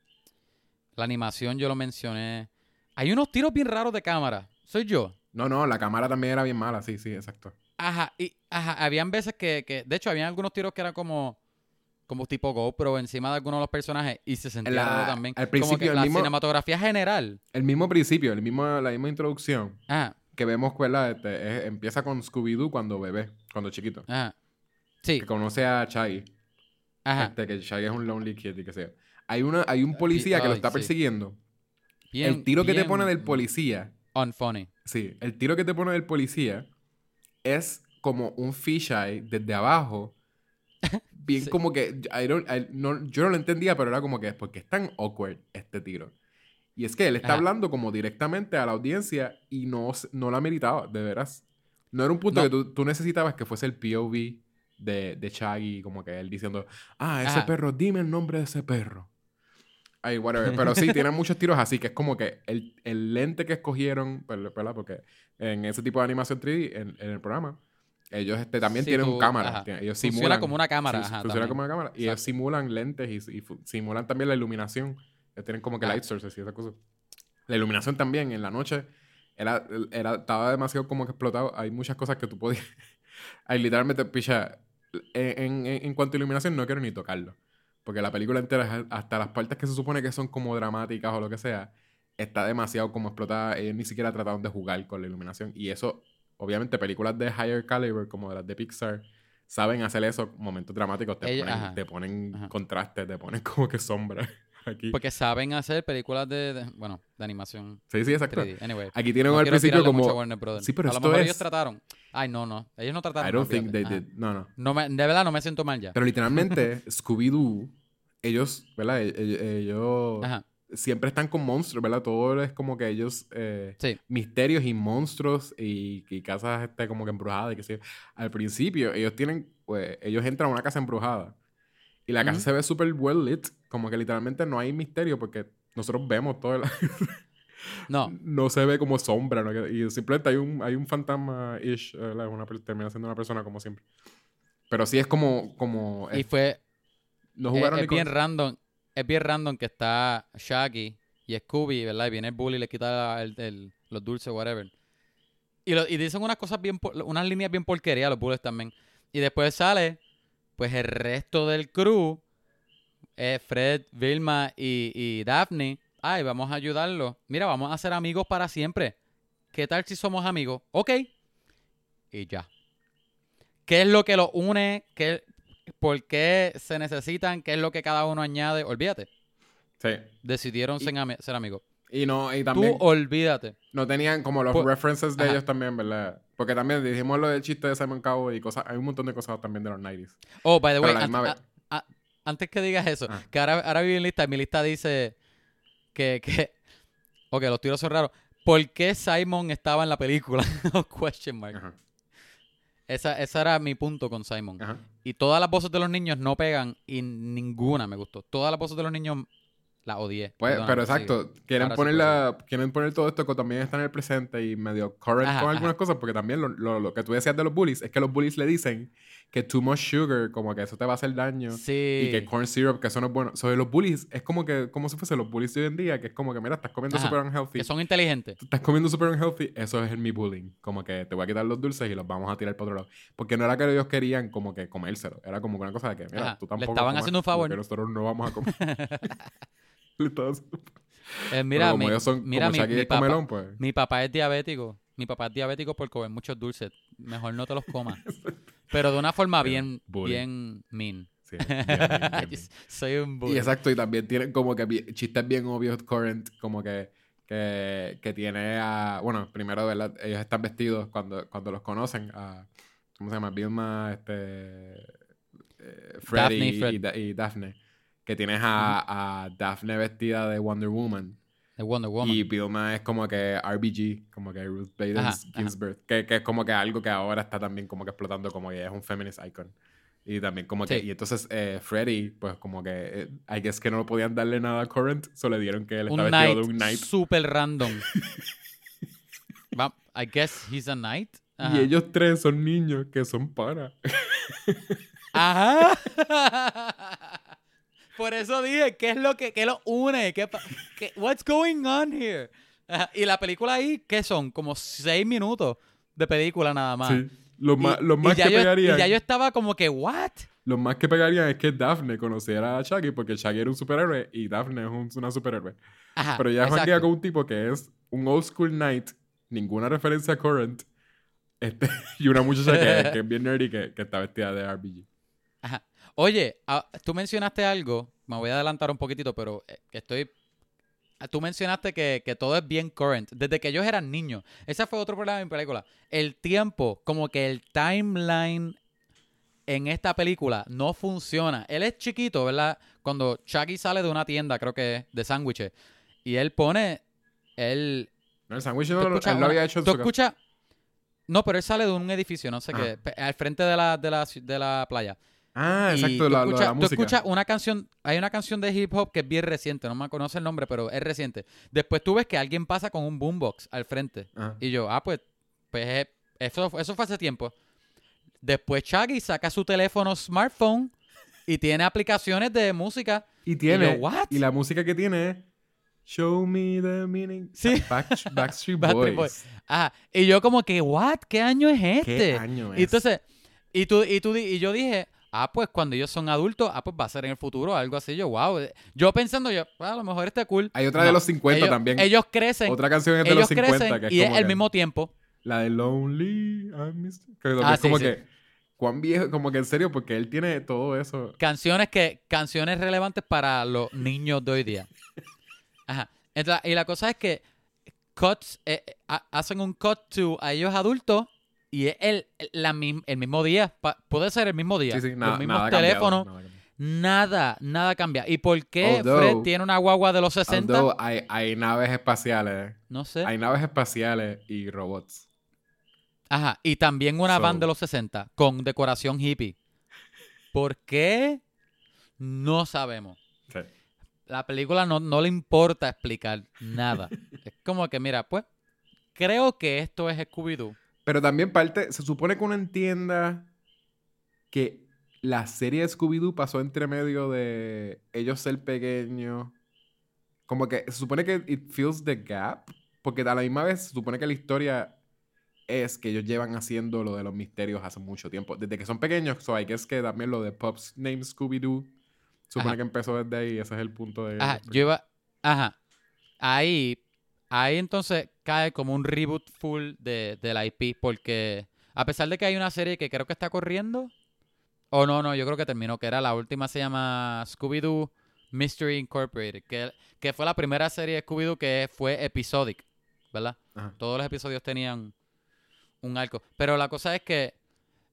La animación yo lo mencioné. Hay unos tiros bien raros de cámara. Soy yo. No, no, la cámara también era bien mala, sí, sí, exacto. Ajá, y ajá, habían veces que, que, de hecho, habían algunos tiros que eran como, como tipo GoPro encima de algunos de los personajes y se sentía La- raro también. al como principio, que el la mismo- cinematografía general. El mismo principio, el mismo, la misma introducción Ajá, que vemos, ¿verdad? Este, es- empieza con Scooby-Doo cuando bebé, cuando chiquito. ajá. Sí, Que conoce a Shaggy. Ajá. Este, que Shaggy es un lonely kid y que sea. Hay, una, hay un policía que lo está sí. persiguiendo. Bien, el tiro que te pone del policía, Unfunny. sí, el tiro que te pone del policía es como un fisheye desde abajo. Bien Sí. como que, I don't- I- no- yo no lo entendía, pero era como que, porque es tan awkward este tiro? Y es que él está Ajá. hablando como directamente a la audiencia y no, no la meritaba, de veras. No era un punto No. que tú, tú necesitabas que fuese el POV de, de Shaggy, como que él diciendo, ah, ese Ajá. perro, dime el nombre de ese perro. Ay, whatever. Pero sí, tienen muchos tiros así, que es como que el, el lente que escogieron, ¿verdad? Porque en ese tipo de animación 3D, en, en el programa, ellos este, también Sí, tienen tú- cámara. ajá. Ellos Funciona simulan, como una cámara, ajá, funciona como una cámara. Y ellos simulan lentes y, y simulan también la iluminación. Ellos tienen como que Ah. light sources y esas cosas. La iluminación también en la noche era, era, estaba demasiado como que explotado. Hay muchas cosas que tú podías... Hay literalmente, picha, en, en, en cuanto a iluminación no quiero ni tocarlo. Porque la película entera, hasta las partes que se supone que son como dramáticas o lo que sea, está demasiado como explotada. Ellos ni siquiera trataron de jugar con la iluminación. Y eso, obviamente, películas de higher caliber, como las de Pixar, saben hacer eso, momentos dramáticos. Te ponen, ajá. te ponen Ajá. contrastes, te ponen como que sombra aquí. Porque saben hacer películas de, de- bueno, de animación Sí, sí, exacto. 3D. Anyway. Aquí tienen no al principio como... Sí, pero a lo esto mejor es- ellos trataron. Ay, no, no. Ellos no trataron. I don't no, think they did. Ajá. No, no. No me- de verdad no me siento mal ya. Pero literalmente, Scooby-Doo, ellos, ¿verdad? E- e- Ellos Ajá. siempre están con monstruos, ¿verdad? Todo es como que ellos... eh, Sí. misterios y monstruos y, y casas este, como que embrujadas y que sé yo. Al principio, ellos tienen... Pues, ellos entran a una casa embrujada. Y la casa Ujú. se ve súper well lit. Como que literalmente no hay misterio porque nosotros vemos todo el... No. no se ve como sombra. ¿no? Y simplemente hay un, hay un fantasma-ish. per- termina siendo una persona como siempre. Pero sí es como... como Y es- fue. no Es, jugaron es con- bien random. Es bien random que está Shaggy y Scooby, ¿verdad? Y viene el bully y le quita el- el- los dulces, whatever. Y, lo- y dicen unas cosas bien, unas líneas bien porquerías los bullies también. Y después sale, pues el resto del crew, eh, Fred, Vilma y, y Daphne. Ay, vamos a ayudarlo. Mira, vamos a ser amigos para siempre. ¿Qué tal si somos amigos? Ok. Y ya. ¿Qué es lo que los une? ¿Qué, ¿Por qué se necesitan? ¿Qué es lo que cada uno añade? Olvídate. Sí. Decidieron Y- ser, ami- ser amigos. Y no, y Tú también... olvídate. No tenían como los Pues- references de Ajá. ellos también, ¿verdad? Porque también dijimos lo del chiste de Simon Cowell y cosas. Hay un montón de cosas también de los 90s. Oh, by the way, an- a- a- antes que digas eso, Ah. que ahora, ahora vi en lista, mi lista dice que, que, ok, los tiros son raros. ¿Por qué Simon estaba en la película? Question mark. Ajá. Esa, esa era mi punto con Simon. Ajá. Y todas las voces de los niños no pegan y ninguna me gustó. Todas las voces de los niños las odié. Pues, pero sí. exacto, quieren Ahora sí poner, puedo la, quieren poner todo esto que también está en el presente y medio current Ajá, con ajá. algunas cosas, porque también lo, lo- lo que tú decías de los bullies es que los bullies le dicen que too much sugar, como que eso te va a hacer daño. Sí. Y que corn syrup, que eso no es bueno. Sobre los bullies, es como que, como si fuese los bullies de hoy en día, que es como que, mira, estás comiendo Ajá, super unhealthy. que son inteligentes. Estás comiendo super unhealthy, eso es mi bullying. Como que te voy a quitar los dulces y los vamos a tirar para otro lado. Porque no era que ellos querían como que comérselo. Era como que una cosa de que, mira, Ajá, tú le tampoco. estaban comas haciendo un favor. Que nosotros no vamos a comer. Le estaban haciendo- Eh, mira, como mi, ellos son, mira como mi, Shaggy mi es papá, comelón, pues. mi papá es diabético. Mi papá es diabético por comer muchos dulces. Mejor no te los comas. Pero de una forma bien, bien mean. Sí, bien, bien, bien, bien. Soy un bully. Y exacto, y también tienen como que chistes bien obvios, current, como que, que, que tiene a. Bueno, primero, ¿verdad? Ellos están vestidos cuando, cuando los conocen. A, ¿Cómo se llama? Vilma, este. eh, Freddy Daphne y y, Fred. Da- y Daphne. Que tienes a, a Daphne vestida de Wonder Woman. De Wonder Woman. Y Vilma es como que RBG, como que Ruth Bader. Ginsburg. Que, que es como que algo que ahora está también como que explotando, como que es un feminist icon. Y también como que... Sí. Y entonces eh, Freddy, pues como que... eh, I guess que no lo podían darle nada a Current, solo le dieron que él está vestido de un knight. super random. I guess he's a knight. Ajá. Y ellos tres son niños que son panas. Ajá. Por eso dije, ¿qué es lo que qué los une? ¿Qué, qué- what's going on here? Y la película ahí, ¿qué son? Como seis minutos de película nada más. Sí. Los Y- más, los y más que yo, pegarían. Y ya yo estaba como que, ¿what? Los más que pegarían es que Daphne conociera a Shaggy porque Shaggy era un superhéroe y Daphne es un- una superhéroe. Ajá, Pero ya janguea con un tipo que es un old school knight, ninguna referencia a current, este, y una muchacha que, que es bien nerdy que, que está vestida de RBG. Oye, ah, tú mencionaste algo, me voy a adelantar un poquitito, pero eh, estoy... ah, Tú mencionaste que, que todo es bien current, desde que ellos eran niños. Ese fue otro problema de mi película. El tiempo, como que el timeline en esta película no funciona. Él es chiquito, ¿verdad? Cuando Chucky sale de una tienda, creo que es, de sándwiches, y él pone... Él, No, el sándwich no, lo- él lo había hecho en tú su casa. escuchas- No, pero él sale de un edificio, no sé Ah. qué, al frente de la, de la, de la playa. Ah, Y exacto, tú la, lo de la tú música. escuchas una canción, hay una canción de hip hop que es bien reciente, no me conoce el nombre, pero es reciente. Después tú ves que alguien pasa con un boombox al frente. Ajá. Y yo, ah, pues, pues eh, eso, eso fue hace tiempo. Después Chucky saca su teléfono smartphone y tiene aplicaciones de música. Y tiene. yo, ¿what? Y la música que tiene es Show me the meaning. Sí. Back- Backstreet Boys. Ajá. Y yo como que, what? ¿Qué año es este? ¿Qué año es? Y entonces, y tú, y tú, y yo dije, ah, pues cuando ellos son adultos, ah, pues va a ser en el futuro, algo así. Yo, wow. Yo pensando, yo, ah, a lo mejor está cool. Hay otra No, de los 50 ellos, también. Ellos crecen, Otra canción es de los 50 crecen que es y es como el que- mismo tiempo. La de Lonely. Que Ah, es como sí, que. Cuán viejo, como que en serio, porque él tiene todo eso. Canciones que, canciones relevantes para los niños de hoy día. Ajá. Entonces, y la cosa es que cuts, eh, eh, ha- hacen un cut to a ellos adultos y es el, la el mismo día. Puede ser el mismo día. Sí, sí, nada, los mismos nada teléfonos. nada cambiado. Nada, nada cambia. ¿Y por qué Although- Fred tiene una guagua de los 60? Although hay, hay naves espaciales. no sé. Hay naves espaciales y robots. Ajá. Y también una So- van de los 60 con decoración hippie. ¿Por qué? No sabemos. Sí. La película no, no le importa explicar nada. es como que, mira, pues, creo que esto es Scooby-Doo. Pero también parte, se supone que uno entienda que la serie de Scooby-Doo pasó entre medio de ellos ser pequeños. Como que se supone que it fills the gap. Porque a la misma vez se supone que la historia es que ellos llevan haciendo lo de los misterios hace mucho tiempo. Desde que son pequeños, so I guess que también lo de Pop's Name Scooby-Doo supone Ajá. que empezó desde ahí. Ese es el punto de... Ajá, yo iba. Ajá. Ahí. Ahí entonces cae como un reboot full de, del IP. Porque a pesar de que hay una serie que creo que está corriendo. O no, no, yo creo que terminó. Que era la última, se llama Scooby-Doo Mystery Incorporated. Que, que fue la primera serie de Scooby-Doo que fue episodic. ¿Verdad? Ajá. Todos los episodios tenían un arco. Pero la cosa es que.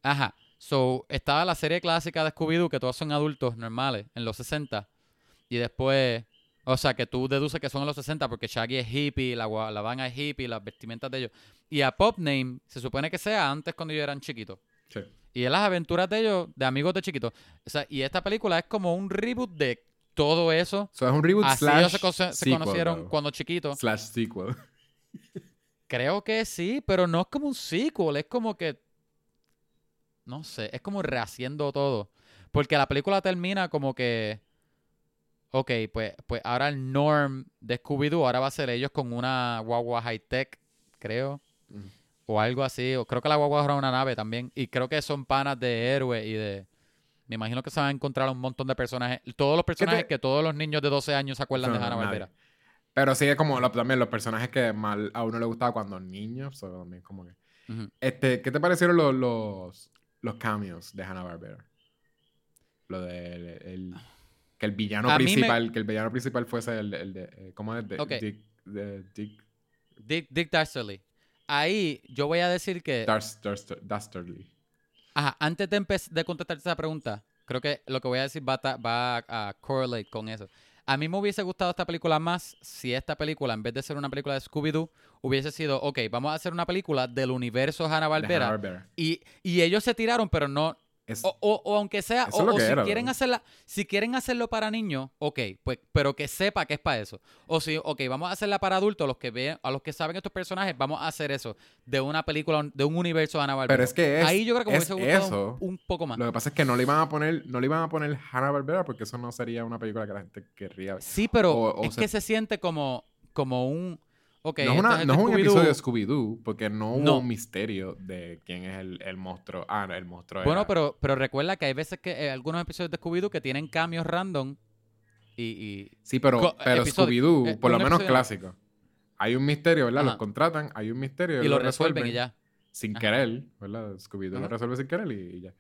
Ajá. So, estaba la serie clásica de Scooby-Doo, que todos son adultos normales, en los 60. Y después. O sea, que tú deduces que son en los 60 porque Shaggy es hippie, la, la van es hippie, las vestimentas de ellos. Y a Pop Name se supone que sea antes cuando ellos eran chiquitos. Sí. Y es las aventuras de ellos, de amigos de chiquitos. O sea, y esta película es como un reboot de todo eso. So es un reboot Así slash ellos se, cono- se sequel, conocieron cuando chiquitos. Slash sequel. Creo que sí, pero no es como un sequel, es como que. No sé, es como rehaciendo todo. Porque la película termina como que. Ok, pues, pues ahora el norm de Scooby-Doo ahora va a ser ellos con una guagua high-tech, creo. O algo así. O creo que la guagua era una nave también. Y creo que son panas de héroes y de. Me imagino que se van a encontrar un montón de personajes. Todos los personajes que todos los niños de 12 años se acuerdan de Hanna Barbera. Pero sí es como lo- también los personajes que mal a uno le gustaba cuando niño. so también como que... Este, ¿qué te parecieron los, los, los cameos de Hanna Barbera? Lo del el- que el villano A mí me- principal, que el villano principal fuese el, el de, eh, ¿cómo es? De. Dick, de Dick Dick, Dick Dastardly. Ahí yo voy a decir que. Dastardly. Ajá, antes de, de contestarte esa pregunta, creo que lo que voy a decir va, a va a, a correlate con eso. A mí me hubiese gustado esta película más si esta película, en vez de ser una película de Scooby-Doo, hubiese sido, ok, vamos a hacer una película del universo. Hanna-Barbera. Y, y ellos se tiraron, pero no, Es- O, o- o aunque sea, o, si era, quieren hacerla, si quieren hacerlo para niños, ok, pues, pero que sepa que es para eso. O si, ok, vamos a hacerla para adultos, los que vean, a los que saben estos personajes, vamos a hacer eso de una película, de un universo de Ana Barbera. Pero es que es, Ahí yo creo que me es hubiese gustado un, un poco más. Lo que pasa es que no le iban a poner, no le iban a poner Hanna Barbera porque eso no sería una película que la gente querría ver. Sí, pero es se- que se siente como, como un, no es, una- un episodio de Scooby-Doo porque no hubo No. un misterio de quién es el, el monstruo. Ah, no, el monstruo Bueno, era- pero, pero recuerda que hay veces que eh, algunos episodios de Scooby-Doo que tienen cambios random y... y Sí, pero, pero Scooby-Doo, eh, por lo menos clásico. Hay un misterio, ¿verdad? Los contratan, hay un misterio. y lo resuelven y ya. Sin Ajá. querer, ¿verdad? Scooby-Doo lo resuelve sin querer y, y ya.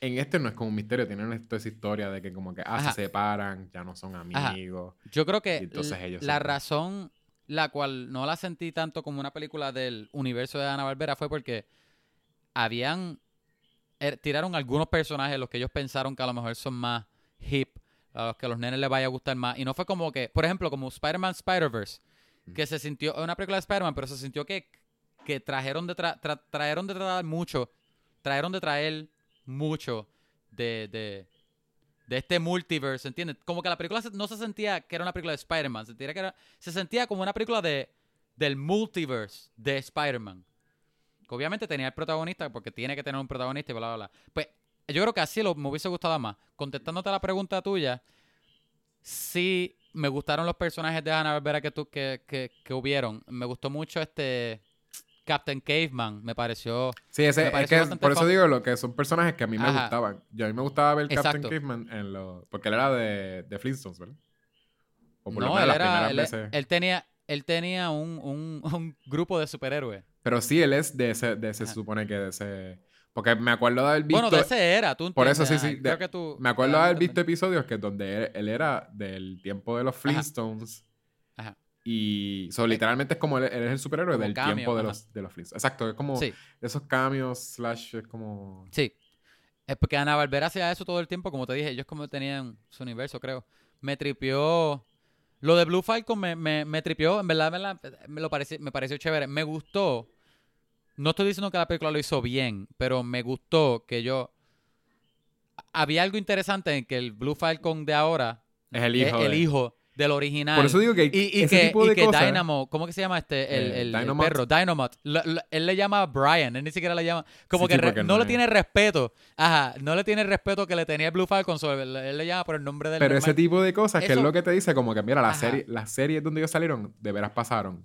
En este no es como un misterio, tienen esto esa historia de que como que, ah, Ajá. se separan, ya no son amigos. Yo creo que entonces ellos la razón la cual no la sentí tanto como una película del universo de Ana Barbera fue porque habían er- tiraron algunos personajes los que ellos pensaron que a lo mejor son más hip, a los que a los nenes les vaya a gustar más y no fue como que, por ejemplo, como Spider-Man Spider-Verse, que se sintió es una película de Spider-Man, pero se sintió que que trajeron de tra- tra- trajeron de traer mucho, trajeron de traer mucho de, de de este multiverse, ¿entiendes? Como que la película no se sentía que era una película de Spider-Man, se sentía, que era, se sentía como una película de, del multiverse de Spider-Man. Obviamente tenía el protagonista, porque tiene que tener un protagonista y bla, bla, bla. Pues yo creo que así lo, me hubiese gustado más. Contestándote a la pregunta tuya, sí me gustaron los personajes de Hanna Barbera que, tú, que, que, que hubieron. Me gustó mucho este Captain Caveman, me pareció... Sí, ese, Me es que por eso fun. digo lo que son personajes que a mí me Ajá. gustaban. Yo a mí me gustaba ver Captain. Caveman en los... Porque él era de, de Flintstones, ¿verdad? O por lo No, menos él, las era, primeras él, veces. él tenía, él tenía un, un, un grupo de superhéroes. Pero sí, él es de ese, de ese se supone que de ese... Porque me acuerdo de haber visto... Bueno, de ese era, tú Por eso sí, sí, Creo que tú... Me acuerdo de haber visto episodios que donde él, él era del tiempo de los Flintstones. Ajá. Y so, literalmente es como él, él es el superhéroe Como del tiempo de los, de los Flintstones. Exacto, es como Sí, esos cambios, slash, es como... sí. Es porque Ana Barbera hacía eso todo el tiempo, como te dije, ellos como tenían su universo, creo. Me tripió... Lo de Blue Falcon me, me, me tripió, en verdad, en verdad, me, lo pareció, me pareció chévere. Me gustó. No estoy diciendo que la película lo hizo bien, pero me gustó que yo... Había algo interesante en que el Blue Falcon de ahora Es el es hijo. el de- hijo del original. Por eso digo que Y, y ese que, tipo y de que cosas... Dynamo, ¿cómo que se llama este? El, Eh, el- perro, lo- él le llama Brian, él ni siquiera le llama. Como Sí, que re- no no le tiene respeto. Ajá, no le tiene respeto que le tenía el Blue Falcon. él, él le llama por el nombre del Pero normal. ese tipo de cosas, que es lo que te dice, como que mira, la serie, las series donde ellos salieron, de veras pasaron.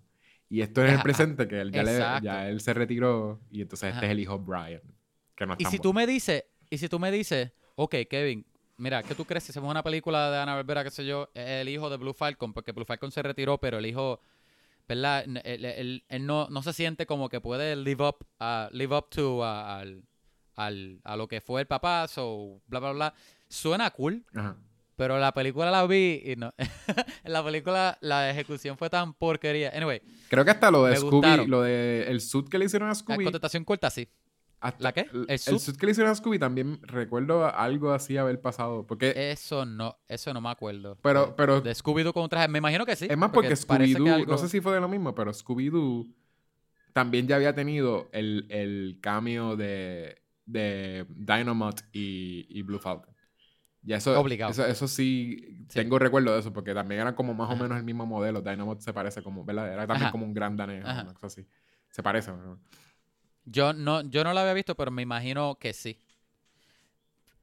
Y esto es Ajá, el presente, que él ya, le- ya él se retiró, y entonces este es el hijo Brian. Que no es Y si tú me dices, y si tú me dices, ok, Kevin, mira, ¿qué tú crees si hacemos una película de Ana Barbera, qué sé yo, el hijo de Blue Falcon? Porque Blue Falcon se retiró, pero el hijo, ¿verdad? Él, él- él no, no se siente como que puede live up, a live up to a, al, al- a lo que fue el papá, so, bla, bla, bla. Suena cool, Ajá. pero la película la vi y no. en la película la ejecución fue tan porquería. Anyway, Creo que hasta lo de Scooby, gustaron. lo de el suit que le hicieron a la Scooby. contestación corta sí. Hasta- ¿La qué? El, ¿El que le hicieron a Scooby también recuerdo algo así haber pasado. Porque, Eso no, eso no me acuerdo. pero, De- pero De Scooby-Doo con un traje. Me imagino que sí. es más porque, parece que Scooby-Doo, algo- no sé si fue de lo mismo, pero Scooby-Doo también ya había tenido el, el cameo de, de Dynamite y, y Blue Falcon. Ya eso, Obligado. Eso, eso sí, Sí. tengo recuerdo de eso, porque también eran como más o menos el mismo modelo. Dynamite se parece como, ¿verdad? Era también Ajá. como un gran danés una cosa así. Se parece, ¿no? Yo no, yo no la había visto, pero me imagino que sí.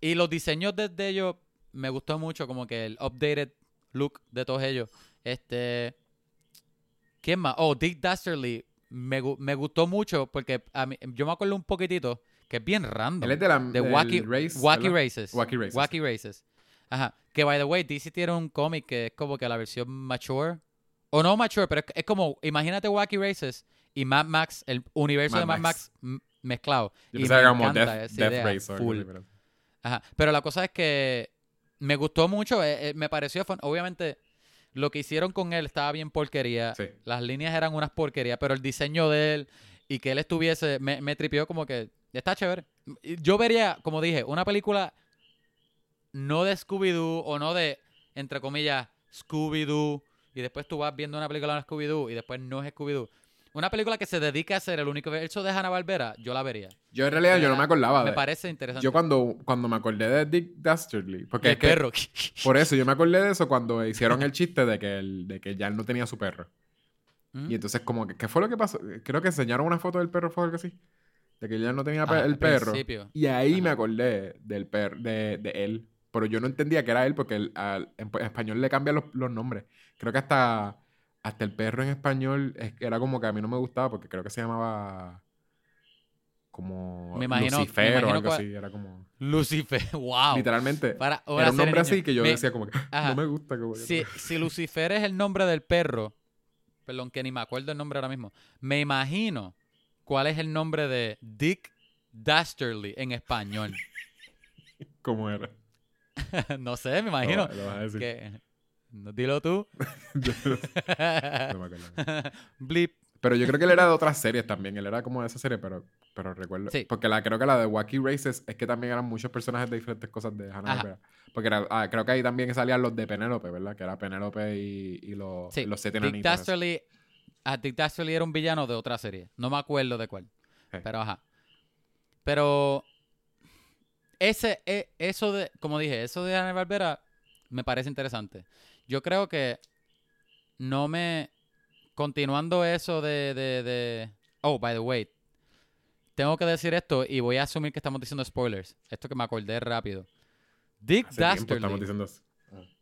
Y los diseños de, de ellos me gustó mucho, como que el updated look de todos ellos. Este. ¿Quién más? Oh, Dick Dastardly. Me, me gustó mucho porque a mí- yo me acuerdo un poquitito que es bien random. Él es de la de Wacky, race, Wacky. Races. Wacky Races. Wacky Races. Ajá. Que, by the way, DC tiene un cómic que es como que la versión mature. O no mature, pero es, es como, imagínate Wacky Races y Mad Max, el universo Mad de Mad Max. Mezclado. Yo y me que era como encanta Death, esa Death idea, full. Ajá. Pero la cosa es que me gustó mucho, eh, eh, me pareció fun. Obviamente, lo que hicieron con él estaba bien porquería. Sí. Las líneas eran unas porquerías, pero el diseño de él y que él estuviese, me, me tripió como que está chévere. Yo vería, como dije, una película no de Scooby-Doo o no de, entre comillas, Scooby-Doo. Y después tú vas viendo una película de Scooby-Doo y después no es Scooby-Doo. Una película que se dedica a ser el único verso de Hanna Barbera, yo la vería. Yo en realidad yo no me acordaba Me de... parece interesante. Yo cuando, cuando me acordé de Dick Dastardly, porque el es que- perro. por eso yo me acordé de eso cuando hicieron el chiste de que, el, de que Jan no tenía su perro. Mm. Y entonces como que, ¿qué fue lo que pasó? Creo que enseñaron una foto del perro, fue algo así. De que Jan no tenía Ajá, el perro. principio. Y ahí me acordé del per de, de él. Pero yo no entendía que era él porque el- al- en, en español le cambian los, los nombres. Creo que hasta, hasta el perro en español es- era como que a mí no me gustaba porque creo que se llamaba como Me imagino- me Lucifer o algo así. Era como... Lucifer, wow. Literalmente. Para, Era un nombre así que yo Me- decía como que Ajá. no me gusta. Que- Si, si Lucifer es el nombre del perro, perdón, que ni me acuerdo el nombre ahora mismo, me imagino cuál es el nombre de Dick Dastardly en español. ¿Cómo era? no sé, me imagino. Lo, lo vas a decir. que, dilo tú. No me acuerdo. Blip. Pero yo creo que él era de otras series también. Él era como de esa serie, pero, pero recuerdo. Sí. Porque la, creo que la de Wacky Races es que también eran muchos personajes de diferentes cosas de Hanna Ajá. Barbera. Porque era- ah, creo que ahí también salían los de Penélope, ¿verdad? Que era Penélope y, y los, Sí, los siete Dick. Dastardly, ah, Dick Dastardly era un villano de otra serie. No me acuerdo de cuál. Sí. Pero ajá. Pero ese, e- eso de, como dije, eso de Ana Barbera me parece interesante. Yo creo que no me. Continuando eso de, de, de. Oh, by the way. Tengo que decir esto y voy a asumir que estamos diciendo spoilers. Esto que me acordé rápido. Dick Hace Dastardly estamos diciendo eso.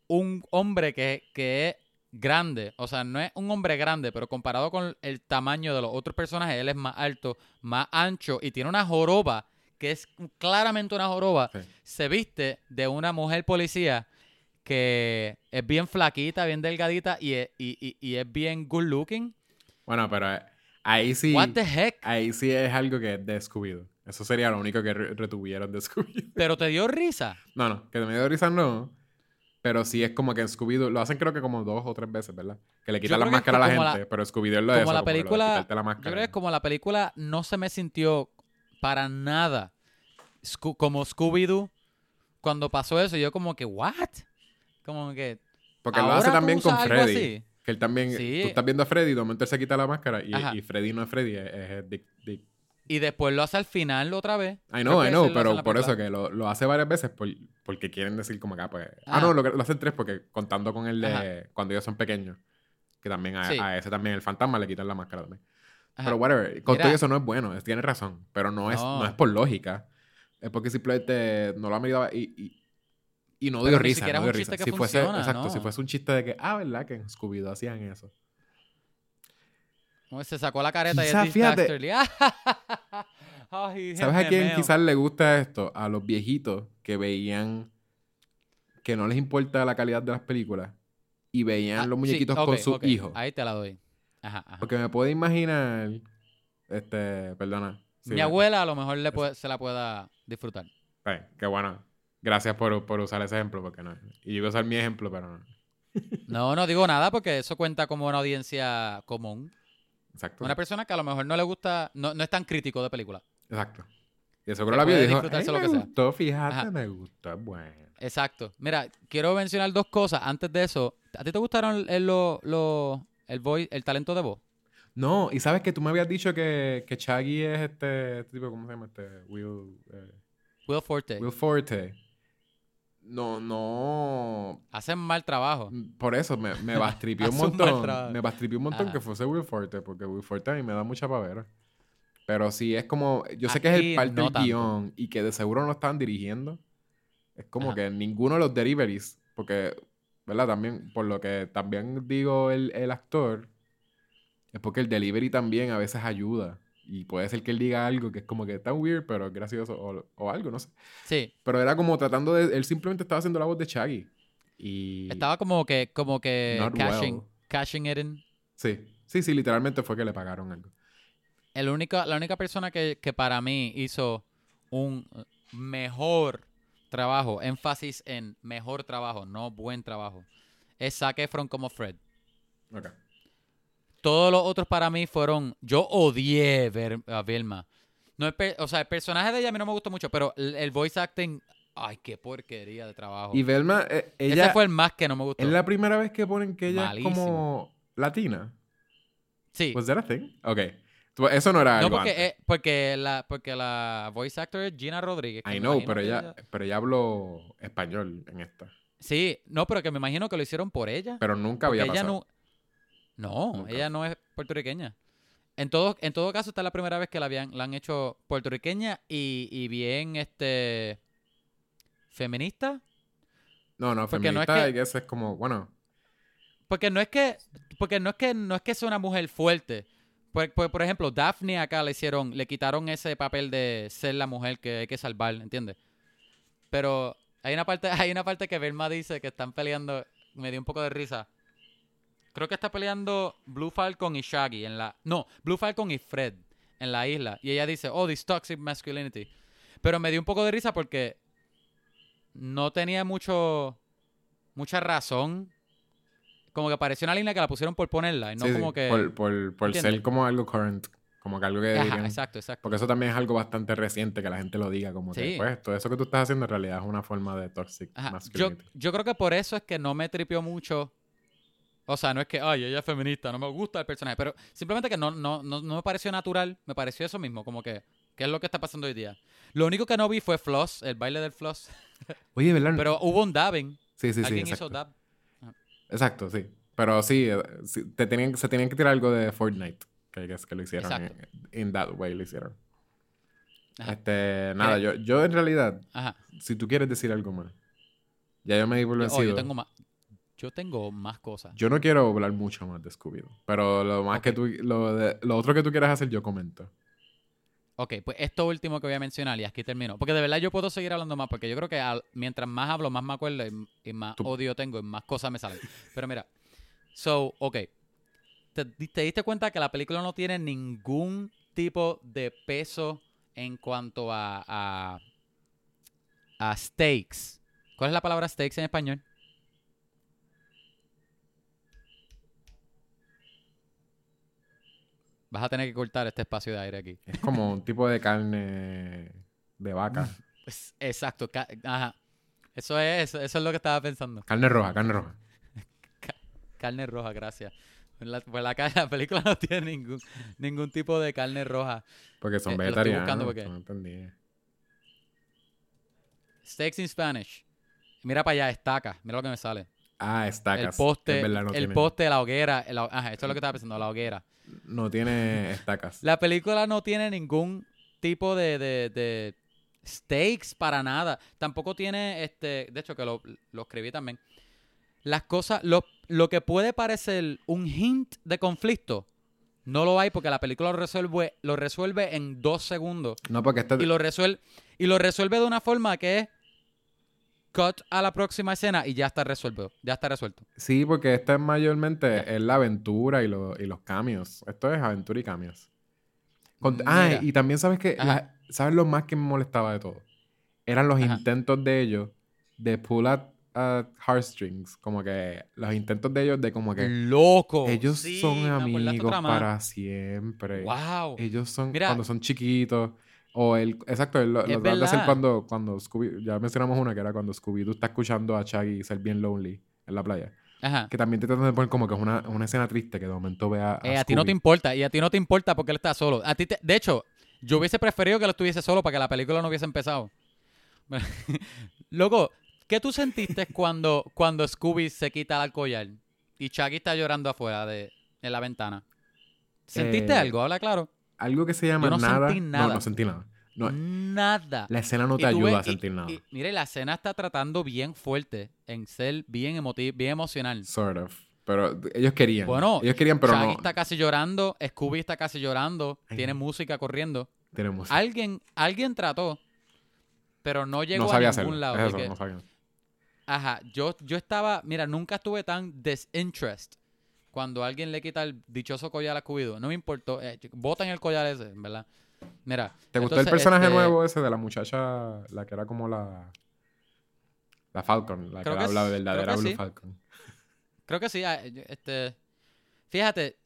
un hombre que, que es grande, o sea, no es un hombre grande, pero comparado con el tamaño de los otros personajes, él es más alto, más ancho y tiene una joroba que es claramente una joroba. Sí. Se viste de una mujer policía que es bien flaquita, bien delgadita y es, y, y- y es bien good looking. Bueno, pero eh, ahí sí. What the heck? Ahí sí es algo que es de Scooby-Doo. Eso sería lo único que re- retuvieron de Scooby-Doo. Pero te dio risa. No, no, que me dio risa no. Pero sí es como que en Scooby-Doo lo hacen creo que como dos o tres veces, ¿verdad? Que le quitan la es máscara a la como gente, la- pero Scooby-Doo es lo de como eso, la como película- quitarte la Yo máscara. creo que como la película no se me sintió para nada Sco- como Scooby-Doo, cuando pasó eso, yo como que, ¿what? Como que... Porque él lo ¿ahora hace también con Freddy. así? Que él también, Sí. tú estás viendo a Freddy, de momento él se quita la máscara y, y Freddy no es Freddy, es, es Dick, Dick. Y después lo hace al final otra vez. I know, I know, pero por eso que lo, lo hace varias veces por- porque quieren decir como que, ah, pues... Ah, Ah. no, lo, lo hacen tres porque contando con el de Ajá. cuando ellos son pequeños. Que también a, Sí. a ese también, el fantasma, le quitan la máscara también. Ajá. Pero whatever, con Mira. todo eso no es bueno, es- tiene razón, pero no es, no. No. es por lógica. Es porque simplemente no lo ameritaba y, y, y no dio risa, no dio risa. Si fuese, exacto, ¿no? si fuese un chiste de que, ah, ¿verdad? Que en Scooby-Doo hacían eso. Se sacó la careta y Dick fíjate. Ay, ¿Sabes a quién quizás le gusta esto? A los viejitos que veían que no les importa la calidad de las películas y veían Ah, los sí, muñequitos con sus ok, hijos. Ahí te la doy. Ajá, ajá. Porque me puedo imaginar, este, perdona. sí, Mi abuela a lo mejor le puede- se la pueda disfrutar. Ay, qué bueno. Gracias por, por usar ese ejemplo, porque no. Y yo iba a usar mi ejemplo, pero no. No, no digo nada porque eso cuenta como una audiencia común. Exacto. Una persona que a lo mejor no le gusta, no, no es tan crítico de película. Exacto. Y de seguro Que la vio y dijo, "Ay, lo me que sea". gustó, fíjate, Ajá. me gustó, bueno. Exacto. Mira, quiero mencionar dos cosas. Antes de eso, ¿a ti te gustaron el, lo- lo- el, voice- el talento de voz? No, y sabes que tú me habías dicho que, que Shaggy es este, este tipo, ¿cómo se llama? Este, Will, eh, Will Forte. Will Forte. No, no. Hacen mal trabajo. Por eso me, me bastripió un montón. Me bastripió un montón Ajá. que fuese Will Forte, porque Will Forte a mí me da mucha pavera. Pero sí es como. Yo sé que es el Aquí parte no del tanto. guion y que de seguro no estaban dirigiendo. Es como Ajá. que ninguno de los deliveries, porque, ¿verdad? También, por lo que también digo el, el actor, es porque el delivery también a veces ayuda. Y puede ser que él diga algo que es como que tan weird, pero es gracioso o, o algo, no sé. Sí. Pero era como tratando de. Él simplemente estaba haciendo la voz de Shaggy. Y. Estaba como que, como que cashing, well. cashing it in. Sí. Sí, sí, literalmente fue que le pagaron algo. El único, la única persona que, que para mí hizo un mejor trabajo, énfasis en mejor trabajo, no buen trabajo, es Zac Efron como Fred. Ok. Todos los otros para mí fueron. Yo odié ver a Vilma. No per- o sea, el personaje de ella a mí no me gustó mucho, pero el, el voice acting. Ay, qué porquería de trabajo. Y Velma, eh, ella. Ese fue el más que no me gustó. Es la primera vez que ponen que ella Malísimo. es como latina. Sí. ¿Was that a thing? Ok. Tú- Eso no era No, algo porque, antes. eh, porque, la, porque la voice actor es Gina Rodríguez. I know, pero ella, pero ella habló español en esta. Sí, no, pero que me imagino que lo hicieron por ella. Pero nunca había ella pasado. no. No, Nunca. ella no es puertorriqueña. En todo, en todo caso, esta es la primera vez que la, habían, la han hecho puertorriqueña y, y bien este feminista. No, no, porque no es feminista, que- guess, es como, bueno, Porque no es que, porque no es que, no es que sea una mujer fuerte. Por, por- por ejemplo, Daphne acá le hicieron, le quitaron ese papel de ser la mujer que hay que salvar, ¿entiendes? Pero hay una parte, hay una parte que Velma dice que están peleando, me dio un poco de risa. Creo que está peleando Blue Falcon y Shaggy en la, no, Blue Falcon y Fred en la isla. Y ella dice, oh, this toxic masculinity. Pero me dio un poco de risa porque no tenía mucho, mucha razón. Como que pareció una línea que la pusieron por ponerla y no sí, sí, como que... por, por, por ser como algo current, como que algo que Ajá, dirían. exacto, exacto. Porque eso también es algo bastante reciente que la gente lo diga, como que, Sí. pues, todo eso que tú estás haciendo en realidad es una forma de toxic Ajá, Yo, masculinity. yo creo que por eso es que no me tripió mucho. O sea, no es que, ay, ella es feminista, no me gusta el personaje, pero simplemente que no, no, no, no me pareció natural, me pareció eso mismo, como que, ¿qué es lo que está pasando hoy día? Lo único que no vi fue Floss, el baile del Floss, Oye, ¿verdad? pero hubo un dabbing, sí, sí, sí, alguien exacto. hizo dab. Exacto, sí. Pero sí, eh, sí, te tenían, se tenían que tirar algo de Fortnite, que, que lo hicieron. Exacto. En, in that way lo hicieron. Ajá. Este, nada, yo, yo en realidad, Ajá. si tú quieres decir algo más, ya yo me di por Yo, oh, vencido. yo tengo más, yo tengo más cosas. Yo no quiero hablar mucho más de Scooby-Doo, pero lo más que tú, lo, de- lo otro que tú quieras hacer, yo comento. Ok, pues esto último que voy a mencionar y aquí termino. Porque de verdad yo puedo seguir hablando más, porque yo creo que al- mientras más hablo, más me acuerdo y, y más Tú- odio tengo y más cosas me salen. Pero mira, so, ok. ¿Te, te diste cuenta que la película no tiene ningún tipo de peso en cuanto a, a, a stakes? ¿Cuál es la palabra stakes en español? Vas a tener que cortar este espacio de aire aquí. Es como un tipo de carne de vaca. Pues, exacto, ajá. Eso es, eso es lo que estaba pensando. Carne roja, carne roja. Carne roja, gracias. La, pues la, la película no tiene ningún, ningún tipo de carne roja. Porque son Eh, vegetarianos. porque- No entendí. Steaks in Spanish. Mira para allá, estaca. Mira lo que me sale. Ah, estacas. el Es poste, verdad, no el tiene, poste, la hoguera. el- ajá, esto es lo que estaba pensando, la hoguera. No tiene estacas. La película no tiene ningún tipo de, de, de stakes para nada. Tampoco tiene, este, de hecho que lo, lo escribí también. Las cosas, lo, lo que puede parecer un hint de conflicto, no lo hay porque la película lo resuelve, lo resuelve en dos segundos. No, porque esta... Y lo resuelve, y lo resuelve de una forma que es cut a la próxima escena y ya está resuelto. Ya está resuelto. Sí, porque esta es mayormente es la aventura y, lo- y los cambios. Esto es aventura y cambios. Con- ah, y también sabes que... La- ¿Sabes lo más que me molestaba de todo? Eran los Ajá. intentos de ellos de pull at, at heartstrings. Como que... Los intentos de ellos de como que... Loco. Ellos Sí, son amigos para siempre. Wow. Ellos son Mira. cuando son chiquitos. O el, exacto, el- lo, lo tratan de hacer cuando, cuando Scooby, ya mencionamos una que era cuando Scooby, tú estás escuchando a Shaggy ser bien lonely en la playa. Ajá. Que también te tratan de poner como que es una, una escena triste que de momento vea a, Eh, a ti no te importa, y a ti no te importa porque él está solo. A ti te- de hecho, yo hubiese preferido que él estuviese solo para que la película no hubiese empezado. Luego, ¿qué tú sentiste cuando, cuando Scooby se quita el collar y Chucky está llorando afuera de, en la ventana? ¿Sentiste Eh, algo? Habla claro. Algo que se llama no nada. sentí No, nada. no sentí nada. No, Nada. la escena no te ayuda ves- a sentir y- nada. y- mire, la escena está tratando bien fuerte en ser bien emotivo, bien emocional. Sort of. Pero ellos querían. Bueno, ellos querían, pero Shaggy no. está casi llorando, Scooby está casi llorando, Ay, tiene música corriendo. Tenemos. Alguien, alguien trató, pero no llegó no sabía a hacerlo. ningún lado. Es de eso, que- no sabía. Ajá, yo, yo estaba, mira, nunca estuve tan disinterest cuando alguien le quita el dichoso collar a Scooby-Doo. No me importó, eh, botan el collar ese, verdad. Mira. ¿Te gustó el personaje este, nuevo ese de la muchacha, la que era como la. La Falcon, la que Creo que habla verdadera Blue sí. Falcon. Creo que sí, ah, este, fíjate,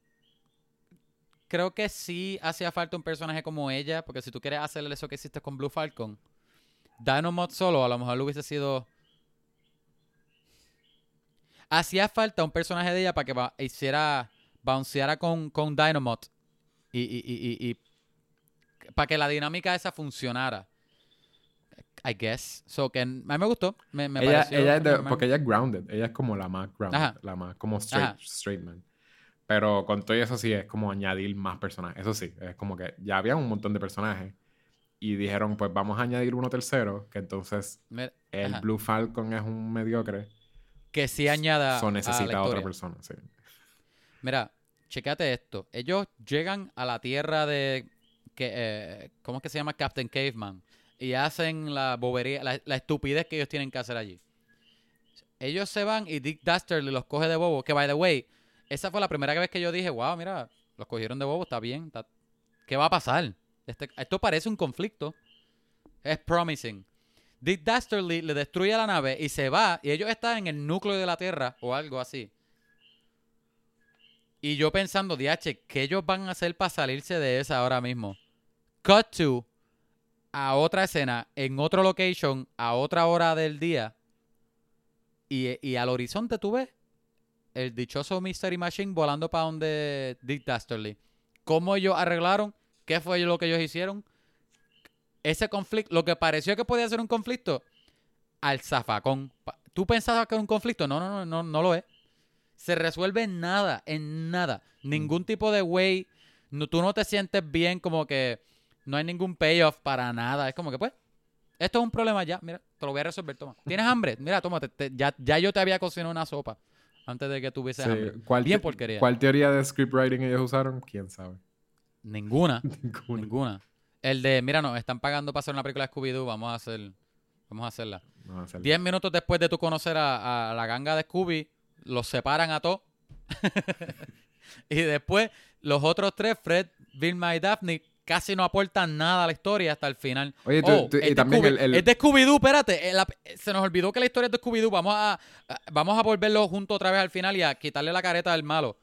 creo que sí hacía falta un personaje como ella, porque si tú quieres hacerle eso que hiciste con Blue Falcon, Dynamod solo a lo mejor lo hubiese sido... Hacía falta un personaje de ella para que hiciera bounceara con, con Dynamite y, y, y, y, para que la dinámica esa funcionara. I guess. So que a mí me gustó. Me, me ella, pareció ella es de- normal. porque ella es grounded. Ella es como la más grounded. Ajá. La más como straight, Ajá. straight man. Pero con todo eso sí es como añadir más personajes. Eso sí, es como que ya había un montón de personajes. Y dijeron, pues vamos a añadir uno tercero. Que entonces Me- el. Blue Falcon es un mediocre. Que sí añada. So a la necesita otra persona. Sí. Mira, checate esto. Ellos llegan a la tierra de. Que, eh, ¿Cómo es que se llama? Captain Caveman. Y hacen la bobería, la, la estupidez que ellos tienen que hacer allí. Ellos se van y Dick Dastardly los coge de bobo. Que, by the way, esa fue la primera vez que yo dije, wow, mira, los cogieron de bobo, está bien. está- ¿Qué va a pasar? Este- esto parece un conflicto. Es promising. Dick Dastardly le destruye la nave y se va. Y ellos están en el núcleo de la Tierra o algo así. Y yo pensando, DH, ¿qué ellos van a hacer para salirse de esa ahora mismo? Cut to a otra escena, en otro location, a otra hora del día. Y, y al horizonte tú ves el dichoso Mystery Machine volando para donde Dick Dastardly. ¿Cómo ellos arreglaron? ¿Qué fue lo que ellos hicieron? Ese conflicto, lo que pareció que podía ser un conflicto, al zafacón. ¿Tú pensabas que era un conflicto? No, no, no, no, no lo es. Se resuelve en nada, en nada. Ningún tipo de way. No, tú no te sientes bien como que no hay ningún payoff para nada. Es como que, pues, esto es un problema ya. Mira, te lo voy a resolver, toma. ¿Tienes hambre? Mira, toma, te- te- ya, ya yo te había cocinado una sopa antes de que tuvieses Sí. hambre. ¿Cuál, Bien porquería. ¿Cuál teoría de scriptwriting ellos usaron? ¿Quién sabe? Ninguna, Ninguna. ninguna. El de, mira, nos están pagando para hacer una película de Scooby-Doo, vamos a hacer, vamos a hacerla. Diez minutos después de tú conocer a, a la ganga de Scooby, los separan a todos. y después, los otros tres, Fred, Vilma y Daphne, casi no aportan nada a la historia hasta el final. Oye, tú- Oh, tú- y también Scooby- el- el- Es de Scooby-Doo, espérate. eh, la- se nos olvidó que la historia es de Scooby-Doo. Vamos a, a- vamos a volverlo junto otra vez al final y a quitarle la careta al malo.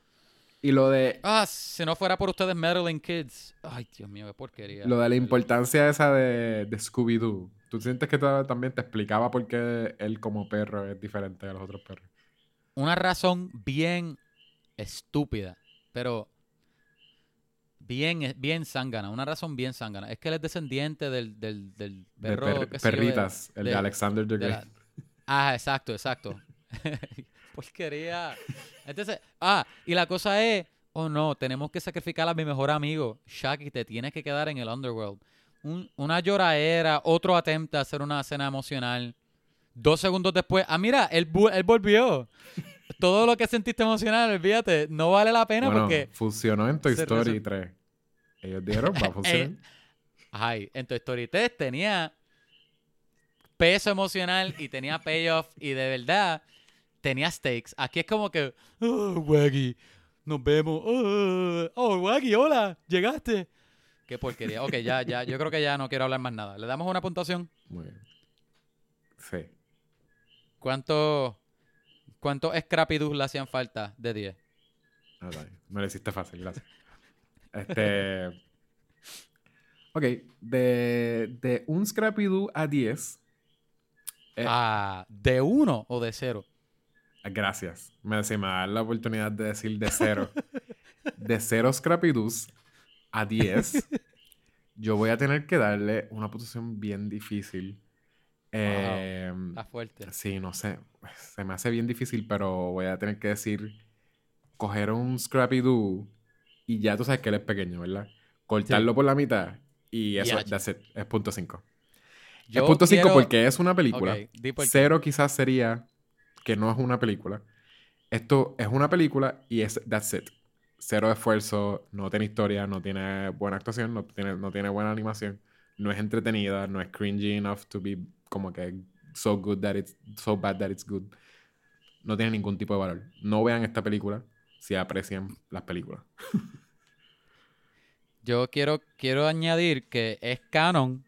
Y lo de, Ah, si no fuera por ustedes, Meddling Kids. Ay, Dios mío, qué porquería. lo de la importancia esa de, de Scooby-Doo. ¿Tú sientes que ta- también te explicaba por qué él como perro es diferente a los otros perros? Una razón bien estúpida, pero bien, bien zángana. Una razón bien zángana. Es que él es descendiente del, del, del De perro. per- yo, de- perritas, el de, de- Alexander the Great. la- Ah, exacto, exacto. Porquería. Entonces, ah, y la cosa es, oh no, tenemos que sacrificar a mi mejor amigo. Shaggy, te tienes que quedar en el Underworld. Un- una lloraera, otro atento a hacer una escena emocional. Dos segundos después, ah, mira, él, él volvió. Todo lo que sentiste emocional, olvídate, no vale la pena Bueno, porque... funcionó en Toy Story resol- 3. Ellos dijeron, va a funcionar. Eh, Ay, en Toy Story 3 tenía peso emocional y tenía payoff y de verdad tenía stakes. Aquí es como que, oh, Waggy, nos vemos. Oh, oh, Waggy, hola, llegaste. Qué porquería. Ok, ya, ya, yo creo que ya no quiero hablar más nada. ¿Le damos una puntuación? Muy bien. Sí. ¿Cuánto, cuántos Scrappy Doos le hacían falta de 10? Ah, vale. Me lo hiciste fácil, gracias. Este. Ok, de, de un Scrappy Doo a 10. eh, Ah, ¿de 1 o de 0? Gracias. Me, si me da la oportunidad de decir de cero. de cero Scrappy Doos a 10. yo voy a tener que darle una puntuación bien difícil. Eh, Está fuerte. Sí, no sé. Se me hace bien difícil, pero voy a tener que decir. Coger un Scrappy Doo y ya tú sabes que él es pequeño, ¿verdad? Cortarlo por la mitad y eso that's it, es punto 5. Es punto 5 quiero- porque es una película. Ok, di por qué. Cero quizás sería que no es una película. Esto es una película y es that's it. Cero esfuerzo, no tiene historia, no tiene buena actuación, no tiene, no tiene buena animación, no es entretenida, no es cringy enough to be como que so good that it's so bad that it's good. No tiene ningún tipo de valor. No vean esta película si aprecian las películas. Yo quiero, quiero añadir que es canon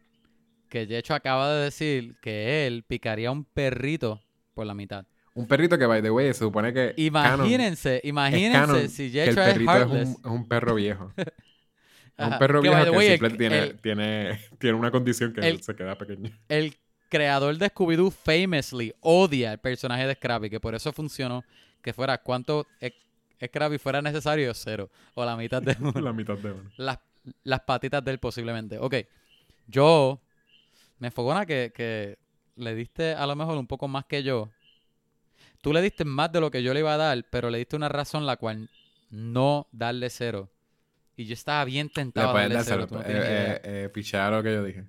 que de hecho acaba de decir que él picaría un perrito por la mitad. Un perrito que, by the way, se supone que Imagínense, imagínense si el Jecho es perrito es un, es un perro viejo. Un perro que, viejo que way, el- simplemente tiene, el- tiene, tiene una condición que el- se queda pequeño. el creador de Scooby-Doo famously odia el personaje de Scrappy, que por eso funcionó. Que fuera cuánto. eh, Scrap y fuera necesario, cero. O la mitad de uno. La mitad de uno. las, las patitas de él posiblemente. Ok, yo me fogona que, que le diste a lo mejor un poco más que yo. Tú le diste más de lo que yo le iba a dar, pero le diste una razón la cual no darle cero. Y yo estaba bien tentado a darle dar cero. cero. no Eh, eh, eh, pichea lo que yo dije.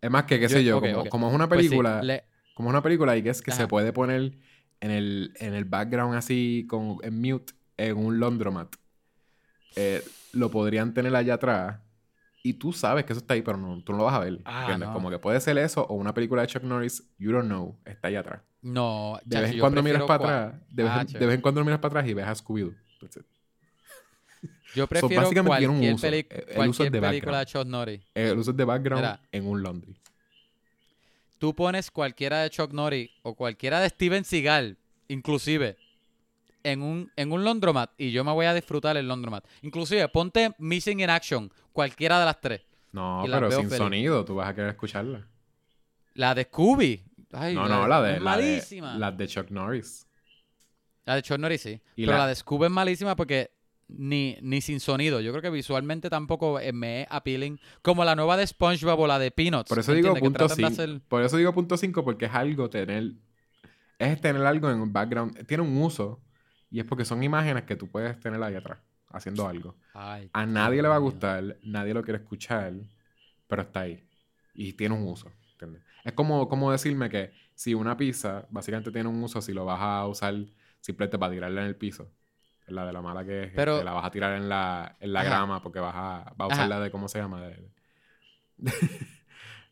Es más que, qué sé yo, ok, como, es una Pues sí, película, le- como es una película y que es que se puede poner en el, en el background así, con, en mute, en un laundromat. Eh, lo podrían tener allá atrás y tú sabes que eso está ahí, pero no, tú no lo vas a ver. Ah. Como que puede ser eso o una película de Chuck Norris, you don't know, está allá atrás. no, De vez en cuando miras para atrás, de vez, en- Ah, de vez en cuando miras para atrás y ves a Scooby-Doo. Yo So, prefiero un cualquier, uso. peli- El uso es cualquier de película de. Chuck Norris. El uso de background Mira. en un laundry. Tú pones cualquiera de Chuck Norris o cualquiera de Steven Seagal, inclusive, en un, en un laundromat y yo me voy a disfrutar el laundromat. Inclusive, ponte Missing in Action, cualquiera de las tres. No, pero sin feliz. sonido, tú vas a querer escucharla. La de Scooby. Ay, no, no, la de, la de, malísima. la de Chuck Norris. La de Chuck Norris sí. Y Pero la- la... de Scooby es malísima porque ni, ni sin sonido. Yo creo que visualmente tampoco eh, me es appealing. Como la nueva de SpongeBob o la de Peanuts. Por eso digo punto tratan de 5. hacer- Por eso digo punto 5 porque es algo tener es tener algo en un background, tiene un uso y es porque son imágenes que tú puedes tener ahí atrás haciendo algo. Ay, A nadie le va a gustar, nadie lo quiere escuchar, pero está ahí y tiene un uso, ¿entiendes? Es como, como decirme que si una pizza básicamente tiene un uso si lo vas a usar simplemente para tirarla en el piso. La de la mala que es Pero- que la vas a tirar en la, en la Ajá. grama porque vas a, vas a usarla de, ¿cómo se llama? De,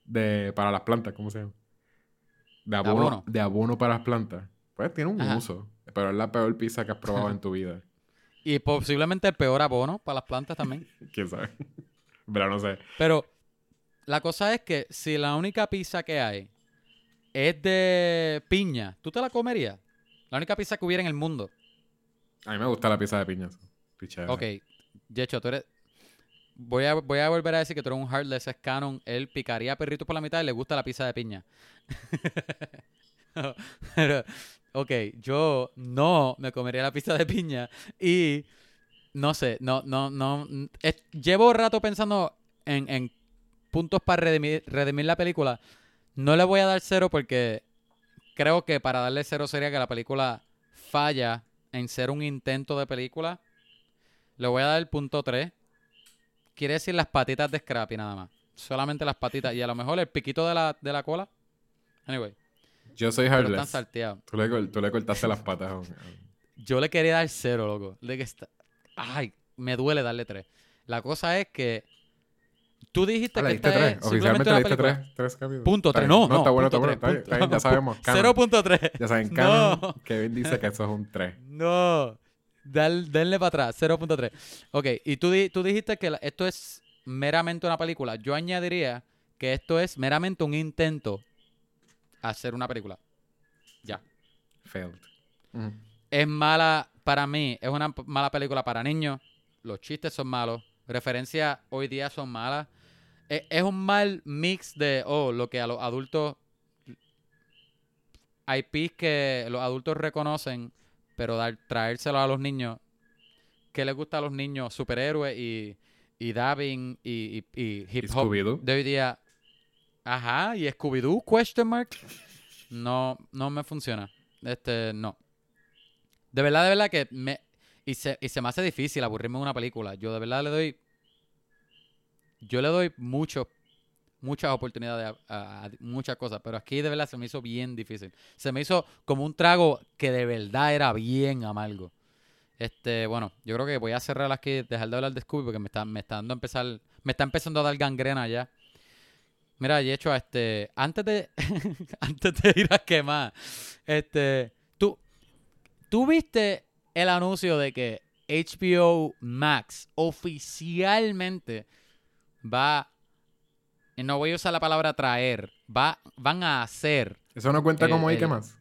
de- para las plantas, ¿cómo se llama? De abono, abono. de abono para las plantas. Pues tiene un Ajá. uso, pero es la peor pizza que has probado en tu vida. Y posiblemente el peor abono para las plantas también. ¿Quién sabe? Pero no sé. Pero la cosa es que si la única pizza que hay es de piña, ¿tú te la comerías? La única pizza que hubiera en el mundo. A mí me gusta la pizza de piñas. Pichera. Ok, Yecho, tú eres... Voy a, voy a volver a decir que tú eres un heartless, es canon. Él picaría perritos por la mitad y le gusta la pizza de piña. Pero, ok, yo no me comería la pizza de piña y no sé, no, no, no. es- llevo rato pensando en, en puntos para redimir, redimir la película. No le voy a dar cero porque creo que para darle cero sería que la película falla en ser un intento de película. Le voy a dar el punto 3. Quiere decir las patitas de Scrappy nada más. Solamente las patitas. Y a lo mejor el piquito de la, de la cola. Anyway, Yo soy heartless. Tú le, tú le cortaste las patas un- Yo le quería dar cero, loco. De que está... Ay, me duele darle tres. La cosa es que tú dijiste Ah, que esta tres. es simplemente Oficialmente una película. tres. Punto tres. No, no, está bueno, está bueno. Está bien, punto- está bien, ya sabemos. canon. 0.3. Ya saben, No. canon. Kevin dice que eso es un 3. No. Denle para atrás. 0.3. Ok, y tú, tú dijiste que la- esto es meramente una película. Yo añadiría que esto es meramente un intento hacer una película. Ya. Failed. Es mala para mí. Es una mala película para niños. Los chistes son malos. Referencias hoy día son malas. E- Es, un mal mix de, oh, lo que a los adultos... IPs que los adultos reconocen, pero dar, traérselo a los niños. ¿Qué les gusta a los niños? Superhéroes y, y dabbing y, y- y ¿Y hip hop de hoy día. Ajá, y Scooby-Doo, question mark. No, no me funciona. Este, no. De verdad, de verdad que me... Y se, y se me hace difícil aburrirme de una película. Yo de verdad le doy... Yo le doy mucho, muchas oportunidades a, muchas cosas, pero aquí de verdad se me hizo bien difícil. Se me hizo como un trago que de verdad era bien amargo. Este, bueno, yo creo que voy a cerrar aquí, dejar de hablar de Scooby porque me está, me está dando a empezar, me está empezando a dar gangrena ya. Mira, y hecho, este, antes de, antes de ir a quemar, este, tú, tú viste el anuncio de que HBO Max oficialmente va, no voy a usar la palabra traer, va, van a hacer, ¿Eso no cuenta El- como el- qué más?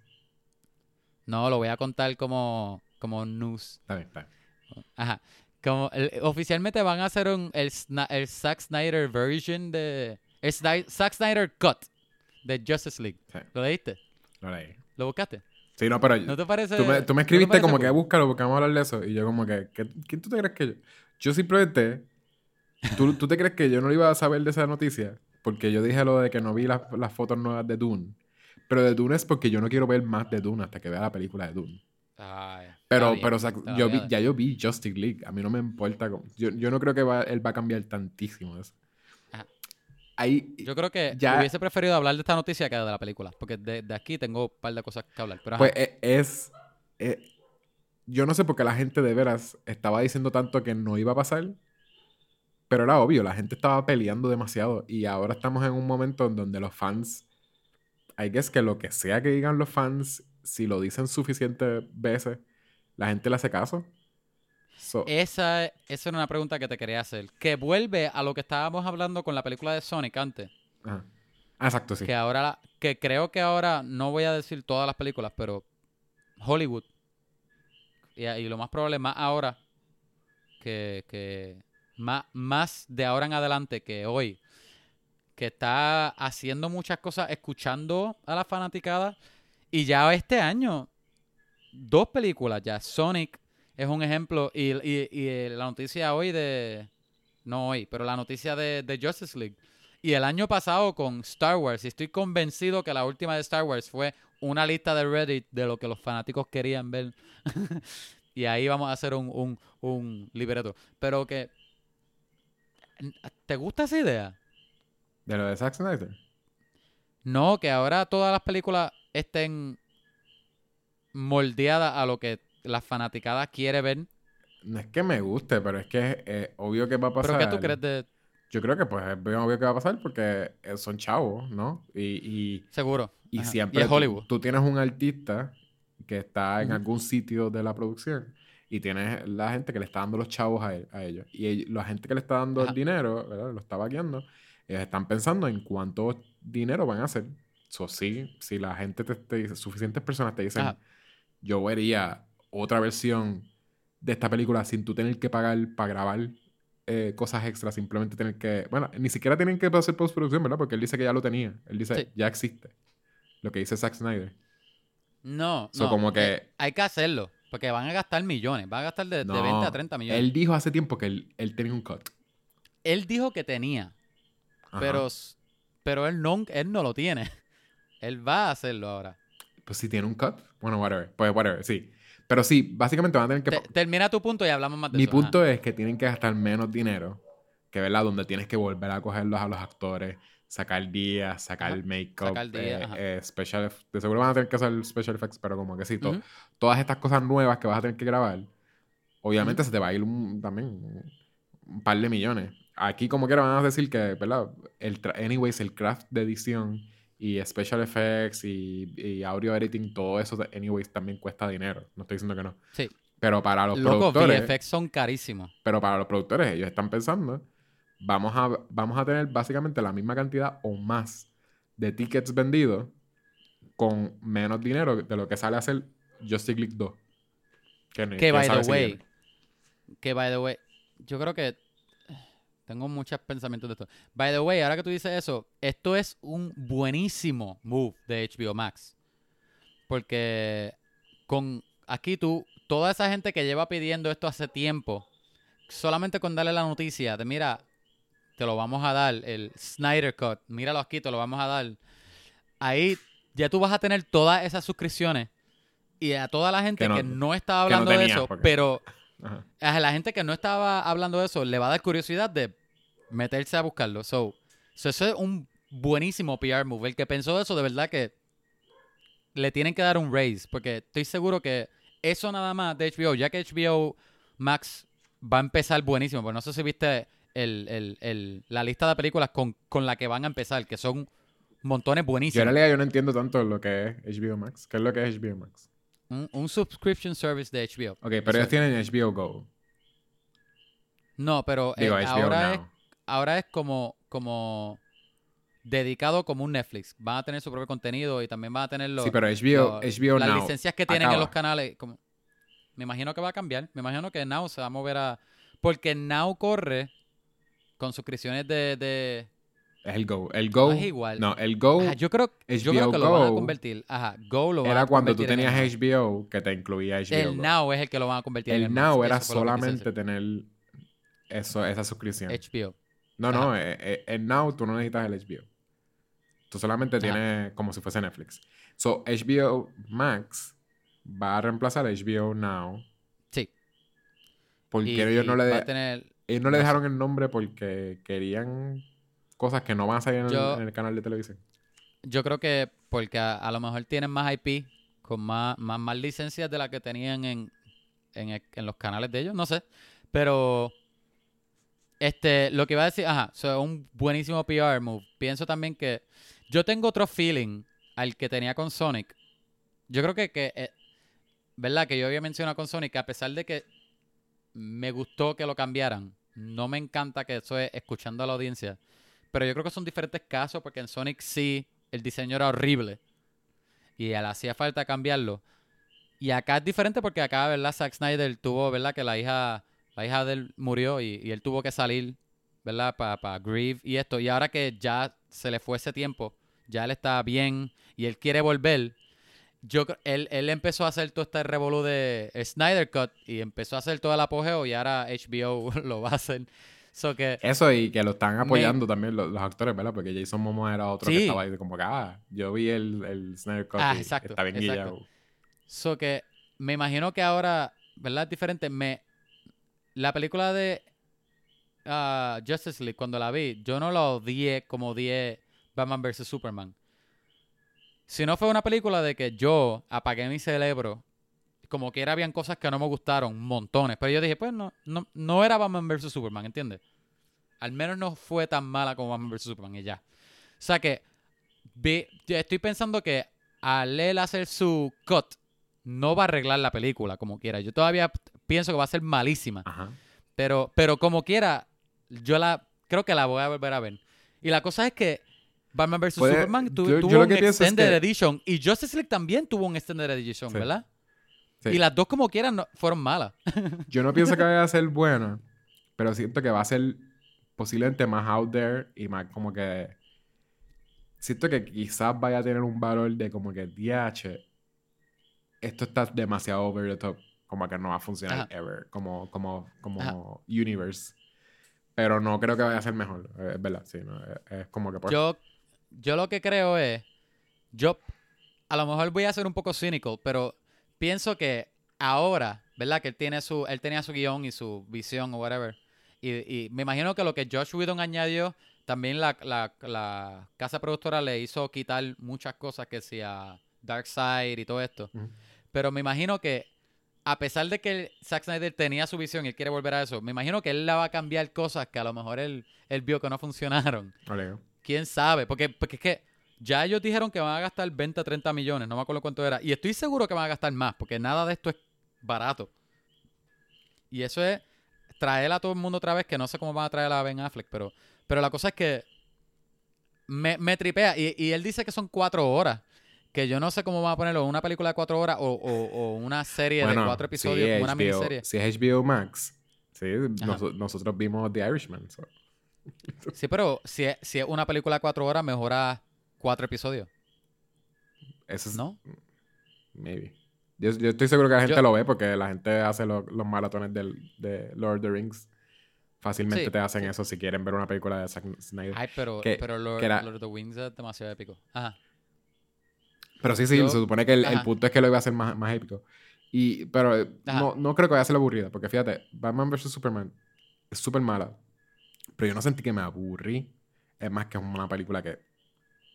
no, lo voy a contar como, como news. Está bien, está bien. Ajá. Como el- oficialmente van a hacer un, el, el Zack Snyder version de. Sni- Zack Snyder Cut de Justice League. Sí. ¿Lo leíste? Lo leí. ¿Lo buscaste? Sí, no, pero ¿No te parece? tú, me, tú me ¿no te escribiste como cool? que búscalo porque vamos a hablar de eso. Y yo como que, ¿qué- ¿quién tú te crees que yo? Yo simplemente... ¿tú, ¿Tú te crees que yo no iba a saber de esa noticia? Porque yo dije lo de que no vi las, las fotos nuevas de Dune. Pero de Dune es porque yo no quiero ver más de Dune hasta que vea la película de Dune. Está Pero, bien, pero o sea, yo vi, ya yo vi Justice League. A mí no me importa. cómo- Yo, yo no creo que va- él va a cambiar tantísimo eso. Ahí, Yo creo que ya- hubiese preferido hablar de esta noticia que de la película. Porque de, de aquí tengo un par de cosas que hablar. Pero pues e- es... eh, yo no sé por qué la gente de veras estaba diciendo tanto que no iba a pasar. Pero era obvio, la gente estaba peleando demasiado. Y ahora estamos en un momento en donde los fans... Hay que es que lo que sea que digan los fans, si lo dicen suficientes veces, la gente le hace caso. So- esa, esa era una pregunta que te quería hacer. Que vuelve a lo que estábamos hablando con la película de Sonic antes. ajá. Ah, exacto, sí. Que ahora, que creo que ahora, no voy a decir todas las películas, pero Hollywood. Y, y lo más probable, más ahora, que, que más, más de ahora en adelante que hoy, que está haciendo muchas cosas, escuchando a la fanaticada. Y ya este año, dos películas ya. Sonic es un ejemplo. Y, y- y, eh, la noticia hoy de. No hoy, pero la noticia de, de Justice League. Y el año pasado con Star Wars. Y estoy convencido que la última de Star Wars fue una lista de Reddit de lo que los fanáticos querían ver. y ahí vamos a hacer un, un, un libreto. Pero que. ¿Te gusta esa idea? De lo de Zack Snyder. No, que ahora todas las películas estén moldeadas a lo que la fanaticada quiere ver. No es que me guste, pero es que es eh, obvio que va a pasar. ¿Pero qué tú crees de...? Yo creo que pues es bien obvio que va a pasar porque eh, son chavos, ¿no? Y, y, Seguro. y Ajá. siempre Y es Hollywood. Tú, tienes un artista que está en algún sitio de la producción y tienes la gente que le está dando los chavos a, él- a ellos. Y la gente que le está dando Ajá. el dinero, ¿verdad? Lo está vaqueando, ellos están pensando en cuánto dinero van a hacer. So, sí, si la gente te, te dice, suficientes personas te dicen, Ajá. yo vería otra versión de esta película sin tú tener que pagar para grabar eh, cosas extras, simplemente tener que. Bueno, ni siquiera tienen que hacer postproducción, ¿verdad? Porque él dice que ya lo tenía. Él dice, Sí. ya existe. Lo que dice Zack Snyder. No, So, no. como que- eh, hay que hacerlo. Porque van a gastar millones. Van a gastar de, de No, 20 a 30 millones. Él dijo hace tiempo que él, él tenía un cut. Él dijo que tenía. Ajá. Pero, pero él, no, él no lo tiene. Él va a hacerlo ahora. Pues si tiene un cut. Bueno, whatever. Pues whatever, sí. Pero sí, básicamente van a tener que. Te- termina tu punto y hablamos más de Mi eso. punto es que tienen que gastar menos dinero. Que, ¿verdad? Donde tienes que volver a cogerlos a los actores, sacar días, sacar Ajá. make-up, Sacar días, eh, eh, special De seguro van a tener que hacer special effects, pero como que sí, to- todas estas cosas nuevas que vas a tener que grabar, obviamente se te va a ir un- también un, par de millones. Aquí, como quiera, van a decir que, ¿verdad? El anyways, el craft de edición y special effects y, y audio editing, todo eso, anyways, también cuesta dinero. No estoy diciendo que no. Sí. Pero para los Loco, productores, VFX son carísimos. pero para los productores, ellos están pensando, vamos a, vamos a tener básicamente la misma cantidad o más de tickets vendidos con menos dinero de lo que sale a hacer Justice League 2. Que, by the way, que by the way, yo creo que tengo muchos pensamientos de esto. By the way, ahora que tú dices eso, esto es un buenísimo move de HBO Max. Porque con aquí tú, toda esa gente que lleva pidiendo esto hace tiempo, solamente con darle la noticia de mira, te lo vamos a dar, el Snyder Cut, míralo aquí, te lo vamos a dar. Ahí ya tú vas a tener todas esas suscripciones y a toda la gente Que no- que no, estaba que no hablando de eso, porque- pero Ajá. a la gente que no estaba hablando de eso le va a dar curiosidad de meterse a buscarlo. So, so eso es un buenísimo PR move. El que pensó eso, de verdad que le tienen que dar un raise. Porque estoy seguro que eso nada más de HBO, ya que HBO Max va a empezar buenísimo. Pero no sé si viste el- el- el- la lista de películas con, con la que van a empezar, que son montones Yo en buenísimos. realidad yo no entiendo tanto lo que es HBO Max. ¿Qué es lo que es HBO Max? Un, un subscription service de HBO. Ok, pero Eso ellos es. tienen HBO Go. No, pero eh, Digo, HBO ahora es. Ahora es como, como dedicado como un Netflix. Van a tener su propio contenido y también van a tener los, sí, pero HBO, los- HBO las Now. licencias que tienen en los canales. Como, me imagino que va a cambiar. Me imagino que Now se va a mover a... Porque Now corre con suscripciones de, de, Es el Go. El Go. No es igual. No, el Go Ajá, yo creo, yo creo HBO que lo van a convertir. Ajá, Go lo van era a cuando tú en tenías el HBO que te incluía. HBO El Go. Now es el que lo van a convertir en El el Now era solamente tener eso, esa suscripción. HBO. No, no, eh, eh, el Now tú no necesitas el HBO. Tú solamente Ajá. tienes como si fuese Netflix. So, HBO Max va a reemplazar HBO Now. Sí. Porque Y- ellos no le, de- a tener... ellos no le dejaron el nombre porque querían cosas que no van a salir en, el- en canal de televisión. Yo creo que porque a, a lo mejor tienen más IP, con más, más, más licencias de las que tenían en, en, en los canales de ellos, no sé. Pero este, lo que iba a decir, ajá, so, un buenísimo PR move. Pienso también que yo tengo otro feeling al que tenía con Sonic. Yo creo que, que eh, ¿verdad? Que yo había mencionado con Sonic, que a pesar de que me gustó que lo cambiaran, no me encanta que eso es escuchando a la audiencia. Pero yo creo que son diferentes casos porque en Sonic sí el diseño era horrible y le hacía falta cambiarlo. Y acá es diferente porque acá, ¿verdad? Zack Snyder tuvo, ¿verdad? Que la hija, la hija de él murió y, y él tuvo que salir, ¿verdad? Para Grieve y esto. Y ahora que ya se le fue ese tiempo, ya él está bien y él quiere volver. Yo, él, él empezó a hacer todo este revolú de Snyder Cut y empezó a hacer todo el apogeo y ahora HBO lo va a hacer. So que Eso y que lo están Me- apoyando también los, los actores, ¿verdad? Porque Jason Momoa era otro que estaba ahí como que, ah, yo vi el, el Snyder Cut Ah, y exacto, está bien exacto. guillado. So que me imagino que ahora, ¿verdad? Es diferente. Me, la película de ah, Justice League, cuando la vi, yo no la odié como odié Batman vs. Superman. Si no fue una película de que yo apagué mi cerebro, como que era habían cosas que no me gustaron, montones. Pero yo dije, pues no, no, no era Batman vs. Superman, ¿entiendes? Al menos no fue tan mala como Batman vs. Superman y ya. O sea que vi- estoy pensando que al él hacer su cut, no va a arreglar la película como quiera. Yo todavía pienso que va a ser malísima. Ajá. Pero, pero como quiera, yo la creo que la voy a volver a ver. Y la cosa es que Batman vs. Puede- Superman tu- yo- yo tuvo un es Extended que- Edition y Justice League también tuvo un Extended Edition, Sí. ¿verdad? Sí. Y las dos como quieran no- fueron malas. Yo no pienso que vaya a ser buena, pero siento que va a ser posiblemente más out there y más como que... Siento que quizás vaya a tener un valor de como que DH. Esto está demasiado over the top. Como que no va a funcionar Ajá. ever. Como, como, como Ajá. universe. Pero no creo que vaya a ser mejor. eh, Es verdad, sí. ¿no? Es, es como que... Yo, yo lo que creo es, yo a lo mejor voy a ser un poco cynical, pero pienso que ahora, ¿verdad? Que él tiene su, él tenía su guion y su visión o whatever. Y, y me imagino que lo que Josh Whedon añadió, también la, la, la casa productora le hizo quitar muchas cosas que sea Darkseid y todo esto. Pero me imagino que a pesar de que Zack Snyder tenía su visión y él quiere volver a eso, me imagino que él la va a cambiar cosas que a lo mejor él, él vio que no funcionaron. ¿Quién sabe? Porque, porque es que ya ellos dijeron que van a gastar 20 a 30 millones, no me acuerdo cuánto era. Y estoy seguro que van a gastar más, porque nada de esto es barato. Y eso es traer a todo el mundo otra vez, que no sé cómo van a traer a Ben Affleck, pero, pero la cosa es que me, me tripea. Y, y él dice que son cuatro horas. Que yo no sé cómo van a ponerlo, una película de cuatro horas o, o- o una serie de cuatro episodios, si una HBO miniserie. Si es HBO Max, sí, nos- nosotros vimos The Irishman. so. Sí, pero si es, si es una película de cuatro horas, mejora cuatro episodios, Eso es, ¿no? Maybe. Yo, yo estoy seguro que la gente Yo- lo ve porque la gente hace lo- los maratones del, de Lord of the Rings. Fácilmente Sí. te hacen eso si quieren ver una película de Zack Snyder. Ay, pero, Que- pero Lord, que era- Lord of the Wings es demasiado épico. Ajá. Pero sí, sí, yo- se supone que el, el ajá. punto es que lo iba a hacer más, más épico. Y, pero eh, Ajá. no, no creo que vaya a ser aburrida. Porque fíjate, Batman vs. Superman es súper mala. Pero yo no sentí que me aburrí. Es más que una película que...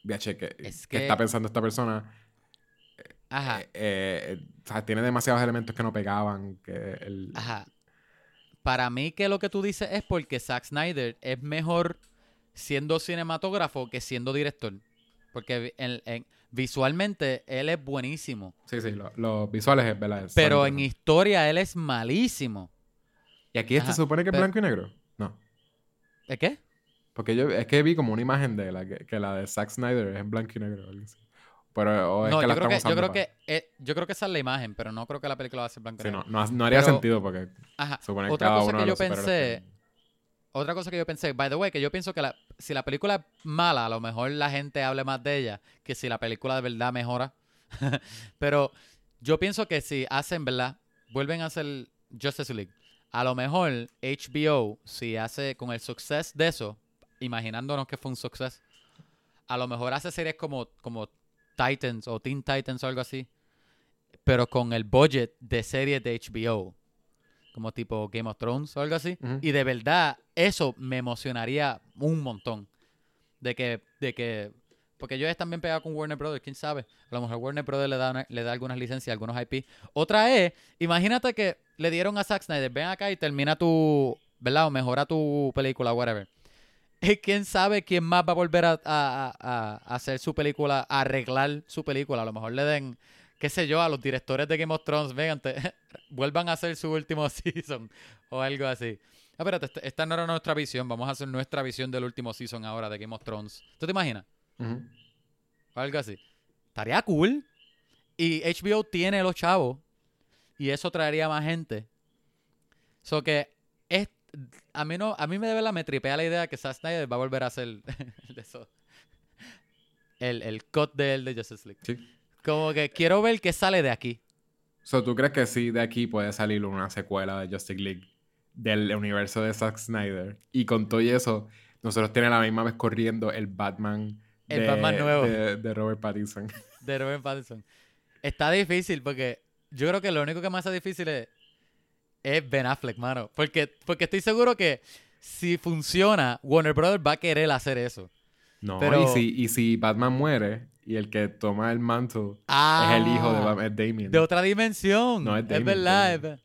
VH, que, Es que que- está pensando esta persona. Ajá. eh, eh, o sea, tiene demasiados elementos que no pegaban. Que el, Ajá. Para mí que lo que tú dices es porque Zack Snyder es mejor siendo cinematógrafo que siendo director. Porque en- en- visualmente él es buenísimo. Sí, sí, lo- los visuales es verdad. Pero en historia él es malísimo. ¿Y aquí este se supone que es pero- blanco y negro? No. ¿Es qué? Porque yo es que vi como una imagen de la que, que la de Zack Snyder es en blanco y negro. Pero o es No, que yo la creo que, yo creo que eh, yo creo que esa es la imagen, pero no creo que la película va a ser blanco y Sí, negro. no, no, no haría Pero- sentido porque Ajá. se supone que Otra cada cosa uno que de yo pensé, otra cosa que yo pensé, by the way, que yo pienso que si la película es mala, a lo mejor la gente hable más de ella que si la película de verdad mejora. Pero yo pienso que si hacen, ¿verdad? Vuelven a hacer Justice League. A lo mejor HBO, si hace con el success de eso, imaginándonos que fue un success, a lo mejor hace series como, como Titans o Teen Titans o algo así, pero con el budget de series de HBO, como tipo Game of Thrones o algo así. Y de verdad, eso me emocionaría un montón. De que, de que, porque ellos están bien pegados con Warner Brothers, quién sabe. A lo mejor Warner Brothers le da, una- le da algunas licencias, algunos IP. Otra es, imagínate que le dieron a Zack Snyder, ven acá y termina tu, ¿verdad? O mejora tu película, whatever. Y quién sabe quién más va a volver a, a- a- a hacer su película, a arreglar su película. A lo mejor le den, qué sé yo, a los directores de Game of Thrones, vengan, vuelvan a hacer su último season o algo así. Ah, espérate, esta, esta no era nuestra visión. Vamos a hacer nuestra visión del último season ahora de Game of Thrones. ¿Tú te imaginas? O algo así. Estaría cool. Y HBO tiene los chavos. Y eso traería más gente. So que es, a mí no, a mí me de verdad me tripea la idea que Zack Snyder va a volver a hacer el. El, el cut de él de Justice League. Sí. Como que quiero ver qué sale de aquí. So, ¿tú crees que sí de aquí puede salir una secuela de Justice League del universo de Zack Snyder? Y con todo y eso, nosotros tenemos la misma vez corriendo el Batman El de, Batman nuevo. de, de Robert Pattinson. de Robert Pattinson. Está difícil porque yo creo que lo único que me hace difícil es, es Ben Affleck, mano. Porque, porque estoy seguro que si funciona, Warner Brothers va a querer hacer eso. No, Pero- y, si, y si Batman muere y el que toma el manto Ah, es el hijo de Batman, es Damien. De otra dimensión. No, es es Damien, verdad. Damien. es ver-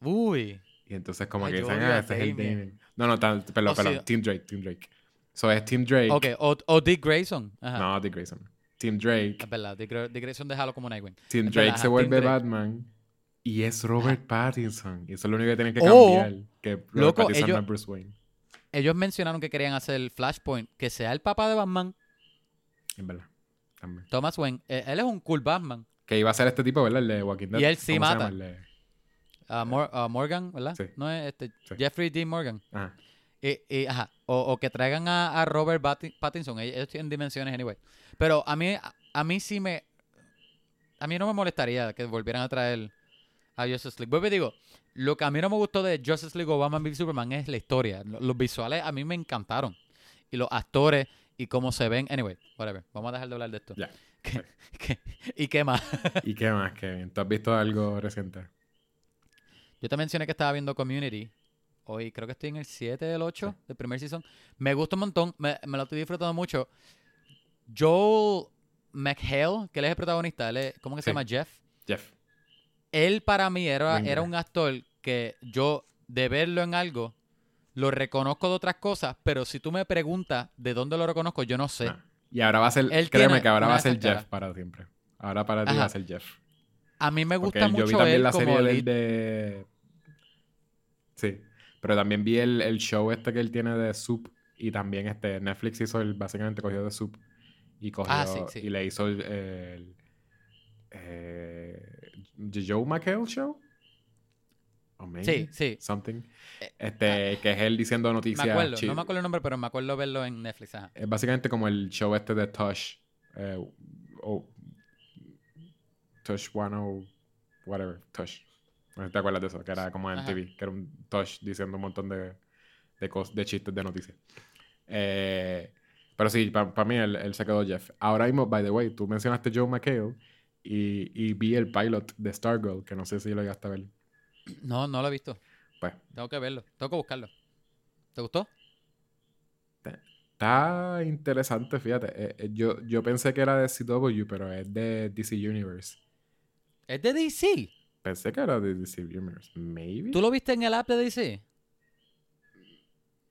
Uy. Y entonces como Ay, que dicen, ah, este es el Damien. No, no, tan- perdón, O perdón. Team Drake, Team Drake. So es Team Drake. Ok, o, o Dick Grayson. Ajá. No, Dick Grayson. Team Drake. Es verdad, Dick, Gra- Dick Grayson déjalo como Nightwing. Team Es Drake verdad, se vuelve Drake. Batman y es Robert Pattinson. Y eso es lo único que tienen que O, cambiar. Que Robert loco, Pattinson ellos- no es Bruce Wayne. Ellos mencionaron que querían hacer Flashpoint, que sea el papá de Batman, En verdad. También. Thomas Wayne. Eh, él es un cool Batman. Que iba a ser este tipo, ¿verdad? El de Walking Dead. Y él sí ¿Cómo se mata. de- Ah, Mor- ah, Morgan, ¿verdad? Sí. No es este, Sí. Jeffrey D. Morgan. Ajá. Y, y, ajá, o, o que traigan a, a Robert Patti- Pattinson. Ellos tienen dimensiones anyway. Pero a mí, a, a mí sí me. A mí no me molestaría que volvieran a traer a Justice League. Vuelvo y digo, lo que a mí no me gustó de Justice League o Batman v Superman es la historia. Lo- Los visuales a mí me encantaron. Y los actores y cómo se ven. Anyway, whatever. Vamos a dejar de hablar de esto. Ya. ¿Qué- qué- ¿Y qué más? ¿Y qué más, Kevin? ¿Tú has visto algo reciente? Yo te mencioné que estaba viendo Community. Hoy creo que estoy en el 7 del 8 del primer season. Me gusta un montón. Me, me lo estoy disfrutando mucho. Joel McHale, que él es el protagonista. Él es- ¿Cómo que se Sí. llama? Jeff. Jeff. Él para mí era, era un actor que yo, de verlo en algo, lo reconozco de otras cosas, pero si tú me preguntas de dónde lo reconozco, yo no sé. Ah. Y ahora va a ser, Él créeme que ahora va a ser Jeff para siempre. Ahora para ti Ajá. va a ser Jeff. A mí me gusta él- yo vi mucho también él la serie de, él lead. de... Sí. Pero también vi el, el show este que él tiene de Soup. Y también este Netflix hizo el... Básicamente cogió de Soup. Y cogió... Ah, sí, sí. Y le hizo el... el eh, The Joe McHale Show. O Sí, sí. Something. Eh, Este... que es él diciendo noticias... Me acuerdo, no me acuerdo el nombre, pero me acuerdo verlo en Netflix. Ajá. Es básicamente como el show este de Tosh. Eh, o Tosh One o whatever. Tosh. No te acuerdas de eso, que era como en. TV, que era un Tosh diciendo un montón de, de, cos- de chistes de noticias. Eh, pero sí, para mí él, él se quedó Jeff. Ahora mismo, by the way, tú mencionaste Joe McHale y, y vi el pilot de Stargirl, que no sé si lo llegaste a ver. No, no lo he visto. Pues, Tengo que verlo. Tengo que buscarlo. ¿Te gustó? está interesante, fíjate. Eh, eh, yo, yo pensé que era de CW, pero es de DC Universe. ¿Es de DC? Pensé que era de DC Universe. Maybe. ¿Tú lo viste en el app de DC?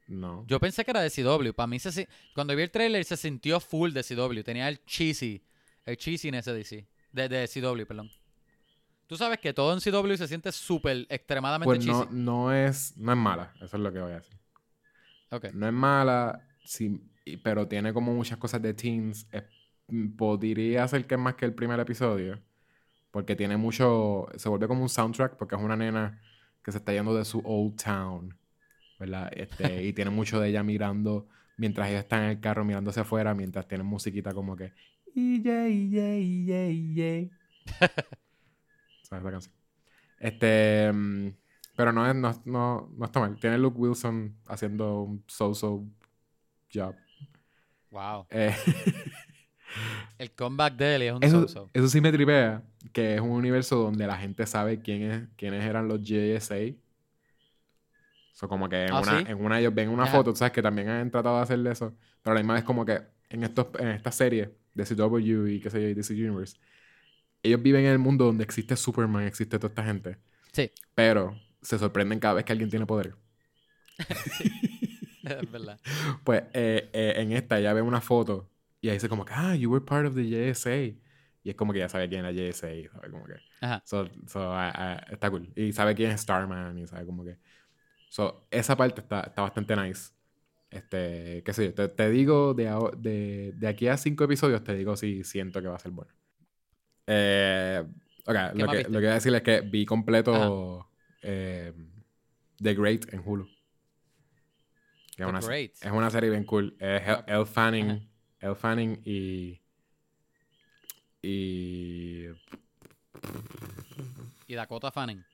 No. Yo pensé que era de CW. Para mí, se, cuando vi el trailer, se sintió full de CW. Tenía el cheesy. El cheesiness de DC. De, de CW, perdón. Tú sabes que todo en CW se siente súper, extremadamente pues cheesy. no, no es no es mala. Eso es lo que voy a decir. Ok. No es mala, sí, pero tiene como muchas cosas de teens. Es- mm, podría ser que es más que el primer episodio. Porque tiene mucho. Se vuelve como un soundtrack porque es una nena que se está yendo de su old town. ¿verdad? Este, y tiene mucho de ella mirando, mientras ella está en el carro mirándose afuera, mientras tiene musiquita como que... ¿Sabes la canción? Este... mm, Pero no, es, no, no, no está mal. Tiene Luke Wilson haciendo un so-so job. Wow. Eh, El comeback de él es un eso, so-so. eso sí me tripea, que es un universo donde la gente sabe quién es, quiénes eran los JSA. So, como que en, Ah, una, ¿sí? en una ellos ven una foto, sabes que también han tratado de hacerle eso. Pero a la misma vez como que en, estos, en esta serie de CW y qué sé yo, y DC Universe, ellos viven en el mundo donde existe Superman, existe toda esta gente. Sí. Pero se sorprenden cada vez que alguien tiene poder. es verdad. Pues eh, eh, en esta ella ve una foto y ahí dice como que, ah, you were part of the JSA. Y es como que ya sabe quién es la JSA, ¿sabe? Como que... Ajá. So, so, ah, está cool. Y sabe quién es Starman y sabe como que... So, esa parte está, está bastante nice. Este, qué sé yo, te, te digo de, de, de aquí a cinco episodios, te digo si siento que va a ser bueno. Eh, ok, ¿Qué lo que, lo que voy a decir es que vi completo eh, The Great en Hulu. Que es una, Great. es una serie bien cool. Es Elle- Elle Fanning, Ajá. Elle Fanning y... Y... Y Dakota Fanning.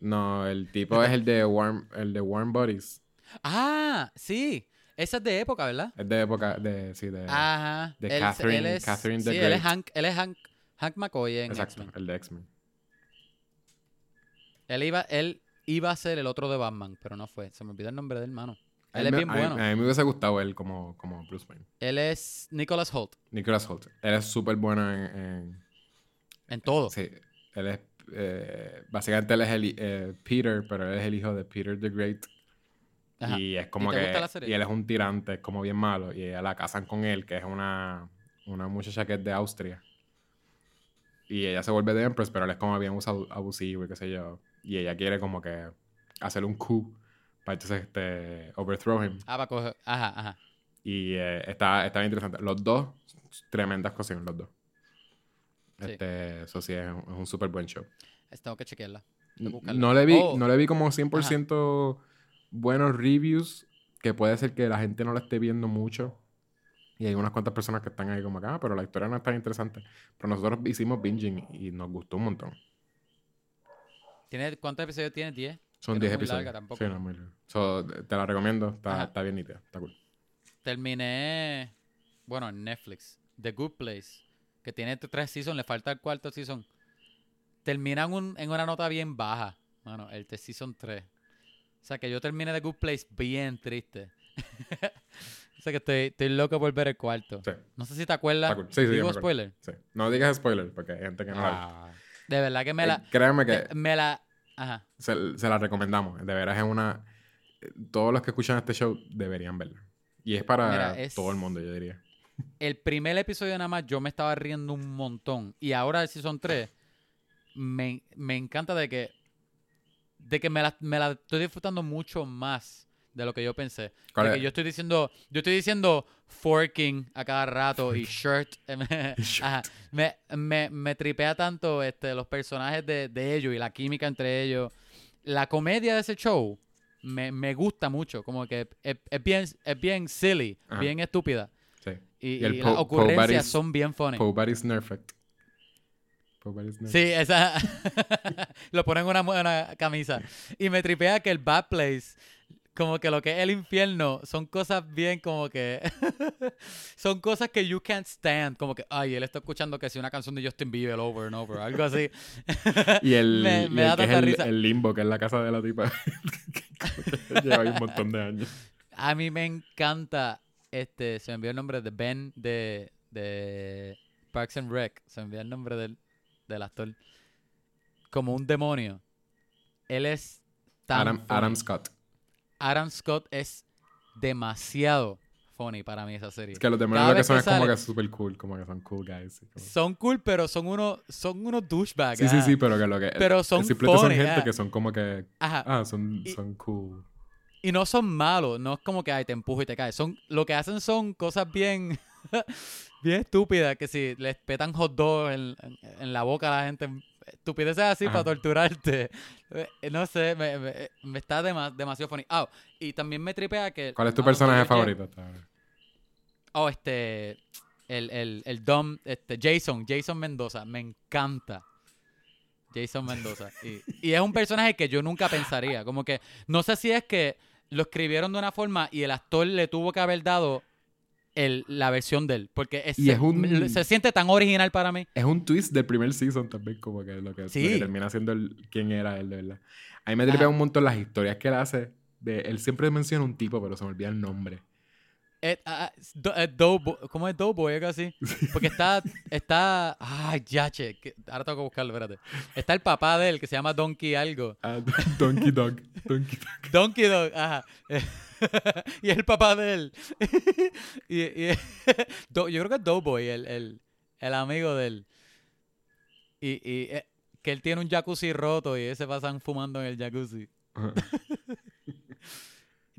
No, el tipo es el de Warm, el de Warm Bodies. Ah, sí. Esa es de época, ¿verdad? Es de época de sí, de Ajá. de Él- Catherine- él es, Catherine the sí, él es Great. Hank, él es Hank, Hank McCoy en exacto, el de X-Men. Él iba, él iba a ser el otro de Batman, pero no fue. Se me olvidó el nombre del hermano. Él es me- bien a mí- bueno. A mí me hubiese gustado él como, como Bruce Wayne. Él es Nicholas Holt Nicholas Holt. Él es súper bueno en, en- en todo. Sí, él es... eh, básicamente él es el... eh, Peter, pero él es el hijo de Peter the Great. Ajá. Y es como te que... gusta la serie? Y él es un tirante, es como bien malo. Y ella la casan con él, que es una, una muchacha que es de Austria. Y ella se vuelve de Empress, pero él es como bien abusivo y qué sé yo. Y ella quiere como que hacerle un coup para entonces este, overthrow him. Ah, va a coger. Ajá, ajá. Y eh, está, está bien interesante. Los dos, tremendas cosas, los dos. Sí. Este, eso sí, es un, es un súper buen show. Tengo que chequearla. que. No le vi, Oh. no le vi como 100% buenos reviews, que puede ser que la gente no la esté viendo mucho. Y hay unas cuantas personas que están ahí como acá, pero la historia no es tan interesante. Pero nosotros hicimos binging y nos gustó un montón. ¿Tiene, ¿Cuántos episodios tiene? ¿10? Son Que no 10 es muy episodios. larga tampoco. Sí, no muy larga. So, te la recomiendo, está, está bien nítida, está cool. Terminé. Bueno, en Netflix. The Good Place. Que tiene tres seasons, le falta el cuarto season. Termina en, un- en una nota bien baja. Bueno, el de season 3. O sea que yo terminé The Good Place bien triste. o sea que estoy, estoy loco por ver el cuarto. Sí, No sé si te acuerdas. Cool. Sí, Digo spoiler. sí. No digas spoiler, porque hay gente que no. Ah, de verdad que me la. Eh, Créeme que de- me la. Ajá. se, se la recomendamos. De veras es una... eh, Todos los que escuchan este show deberían verla. Y es para Mira, es- todo el mundo, yo diría. El primer episodio nada más yo me estaba riendo un montón. Y ahora el Season 3 me, me encanta de que de que me la, me la estoy disfrutando mucho más de lo que yo pensé. Yo estoy diciendo, yo estoy diciendo forking a cada rato y shirt. Ajá. me, me, me tripea tanto este, los personajes de, de ellos y la química entre ellos. La comedia de ese show me, me gusta mucho. Como que es, es bien, es bien silly, Ajá. bien estúpida. Sí. Y, Y el y Po- las Po ocurrencias son bien funny. Poe Buddy's Nerfed. Sí, esa. lo ponen en una, una camisa. Y me tripea que el Bad Place, como que lo que es el infierno, son cosas bien como que. son cosas que you can't stand. Como que, ay, él está escuchando que si una canción de Justin Bieber over and over, algo así. Y el, Me- y el es el, risa. el limbo, que es la casa de la tipa. Lleva ahí un montón de años. A mí me encanta. Este, se me envió el nombre de Ben de, de Parks and Rec. Se me envió el nombre del, del actor. Como un demonio. Él es tan Adam. Adam Scott. Adam Scott es demasiado funny para mí esa serie. Es que los demonios lo que son que es como que super cool, como que son cool guys. como- Son cool, pero son unos, son unos douchebags. Sí, sí, ajá. sí, pero que lo que. Pero son simplemente son gente ah. que son como que. Ajá. Ah, son, Y- son cool. Y no son malos, no es como que ay, te empujo y te caes. Son, lo que hacen son cosas bien, bien estúpidas, que si les petan hot dog en, en- en la boca a la gente, estupideces así Ajá. para torturarte. Eh, No sé, me, me- me está dema- demasiado funny. Ah, y también me tripea que... ¿Cuál es tu personaje favorito? Oh, este. El, el, el Dom, este, Jason, Jason Mendoza. Me encanta. Jason Mendoza. Y, y es un personaje que yo nunca pensaría. Como que, no sé si es que lo escribieron de una forma y el actor le tuvo que haber dado el, la versión de él. Porque es- Y se, es un- se siente tan original para mí. Es un twist del primer season también, como que lo que, lo Sí. que termina siendo el, quién era él, de verdad. A mí me tripea Ajá. un montón las historias que él hace. De, él siempre menciona un tipo, pero se me olvida el nombre. Eh, ah, ah, es Do- Doughboy- ¿Cómo es Doughboy? Algo así. Porque está. está ay, yache. que- Ahora tengo que buscarlo, espérate. Está el papá de él que se llama Donkey Algo. Ah, Donkey Dog. Donkey Dog. Donkey Dog, ajá. y es el papá de él. y, y- Do- yo creo que es Doughboy, el, el, el amigo de él. Y, y eh, que él tiene un jacuzzi roto y se pasan fumando en el jacuzzi. Ajá.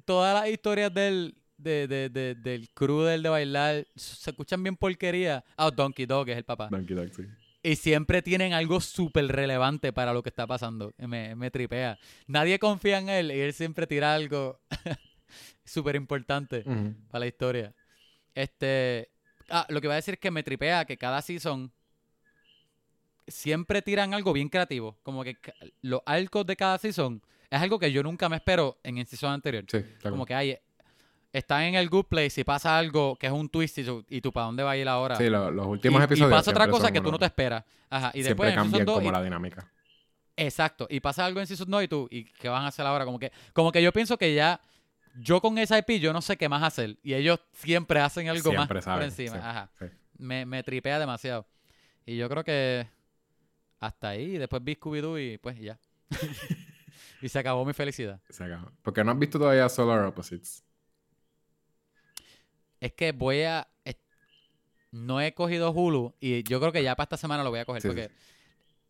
Todas las historias del, de, de, de- del crew del de bailar se escuchan bien porquería. Ah, Donkey Dog es el papá. Donkey Dog, sí. Y siempre tienen algo súper relevante para lo que está pasando. Me, me tripea. Nadie confía en él y él siempre tira algo súper importante Ujú. para la historia. Este. Ah, lo que voy a decir es que me tripea que cada season siempre tiran algo bien creativo. Como que los arcos de cada season es algo que yo nunca me espero en el season anterior. Sí, está Como que hay. Están en el good place y pasa algo que es un twist y tú, y tú para dónde va a ir ahora. Sí, lo- los y, últimos y episodios. pasa otra siempre cosa que tú no te esperas. Ajá. Y siempre después en cambian como y- la dinámica. Exacto. Y pasa algo en Season 2 y tú, ¿y qué van a hacer ahora? Como que, como que yo pienso que ya, yo con esa IP, yo no sé qué más hacer. Y ellos siempre hacen algo Siempre más por encima. sí, Ajá. sí. Me, me tripea demasiado. Y yo creo que hasta ahí. Después vi Scooby-Doo y pues ya. y se acabó mi felicidad. Se acabó. Porque no has visto todavía Solar Opposites. Es que voy a... es- no he cogido Hulu y yo creo que ya para esta semana lo voy a coger. Sí, porque sí.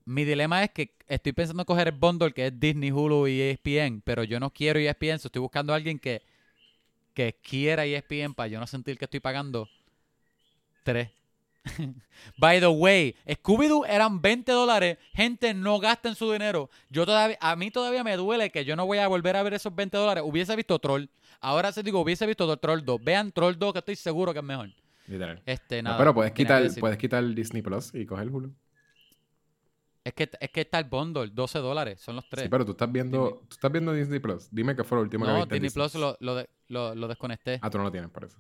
mi dilema es que estoy pensando en coger el bundle que es Disney, Hulu y ESPN, pero yo no quiero ESPN, so estoy buscando a alguien que, que quiera ESPN para yo no sentir que estoy pagando tres. By the way, Scooby-Doo eran 20 dólares. Gente, no gasten su dinero. Yo todavía, a mí todavía me duele que yo no voy a volver a ver esos 20 dólares. Hubiese visto Troll. Ahora se digo, hubiese visto Troll 2. Vean Troll 2, que estoy seguro que es mejor. Literal. Este, No, nada. pero puedes que quitar, puedes quitar el Disney Plus y coger Hulu. Es que, es que está el bundle, 12 dólares, son los tres. Sí, pero tú estás viendo, tú estás viendo Disney Plus. Dime qué fue lo último que no, viste. en Disney Plus lo, lo, de- lo- lo desconecté. Ah, tú no lo tienes, por eso.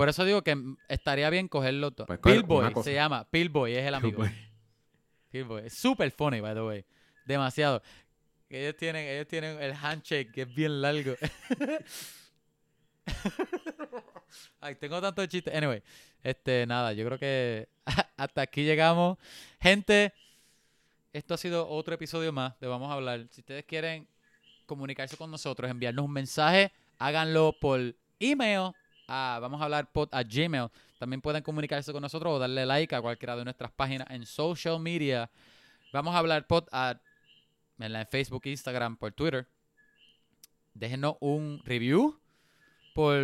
Por eso digo que estaría bien cogerlo todo. Pues Pillboy cosa. se llama. Pillboy es el amigo. Pillboy. Es súper funny, by the way. Demasiado. Ellos tienen, ellos tienen el handshake que es bien largo. Ay, tengo tantos chistes. Anyway, este, nada, yo creo que hasta aquí llegamos. Gente, esto ha sido otro episodio más de Vamos a hablar. Si ustedes quieren comunicarse con nosotros, enviarnos un mensaje, háganlo por email a vamos a hablar pod a Gmail. También pueden comunicarse con nosotros o darle like a cualquiera de nuestras páginas en social media. Vamos a hablar pod a, en la- en Facebook, Instagram, por Twitter. Déjenos un review por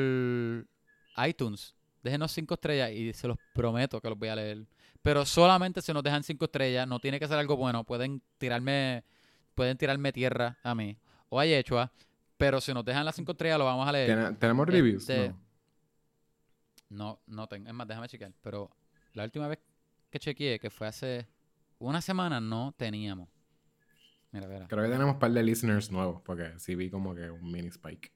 iTunes. Déjenos cinco estrellas y se los prometo que los voy a leer. Pero solamente si nos dejan cinco estrellas, no tiene que ser algo bueno. Pueden tirarme, pueden tirarme tierra a mí o a Yechua. Pero si nos dejan las cinco estrellas, lo vamos a leer. ¿Tiene- ¿Tenemos reviews? Este, No. No, no tengo. Es más, déjame chequear. Pero la última vez que chequeé, que fue hace una semana, no teníamos. Mira, mira. Creo que tenemos un par de listeners nuevos, porque sí vi como que un mini spike.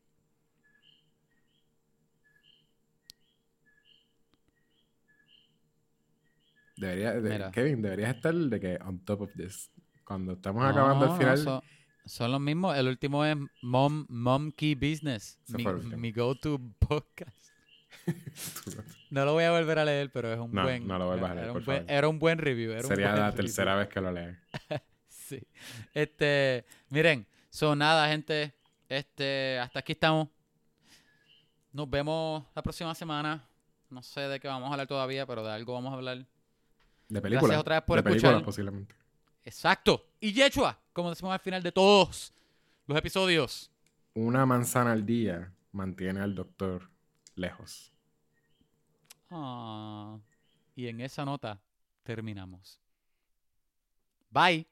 Debería, de-. Kevin, deberías estar de que on top of this. Cuando estamos acabando al final, no, son, son los mismos. El último es Mom, Mom Key Business. El mi go-to podcast. No lo voy a volver a leer, pero es un No, buen. no lo vuelvas a era leer, un por buen- favor. Era un buen review. Era un sería buen la review. tercera vez que lo lees. Sí. Este, miren, son nada, gente. Este, hasta aquí estamos. Nos vemos la próxima semana. No sé de qué vamos a hablar todavía, pero de algo vamos a hablar. De película. otra vez por de escuchar. posiblemente. Exacto. Y Yechua, como decimos al final de todos los episodios. Una manzana al día mantiene al doctor lejos. Ah, y en esa nota terminamos. Bye.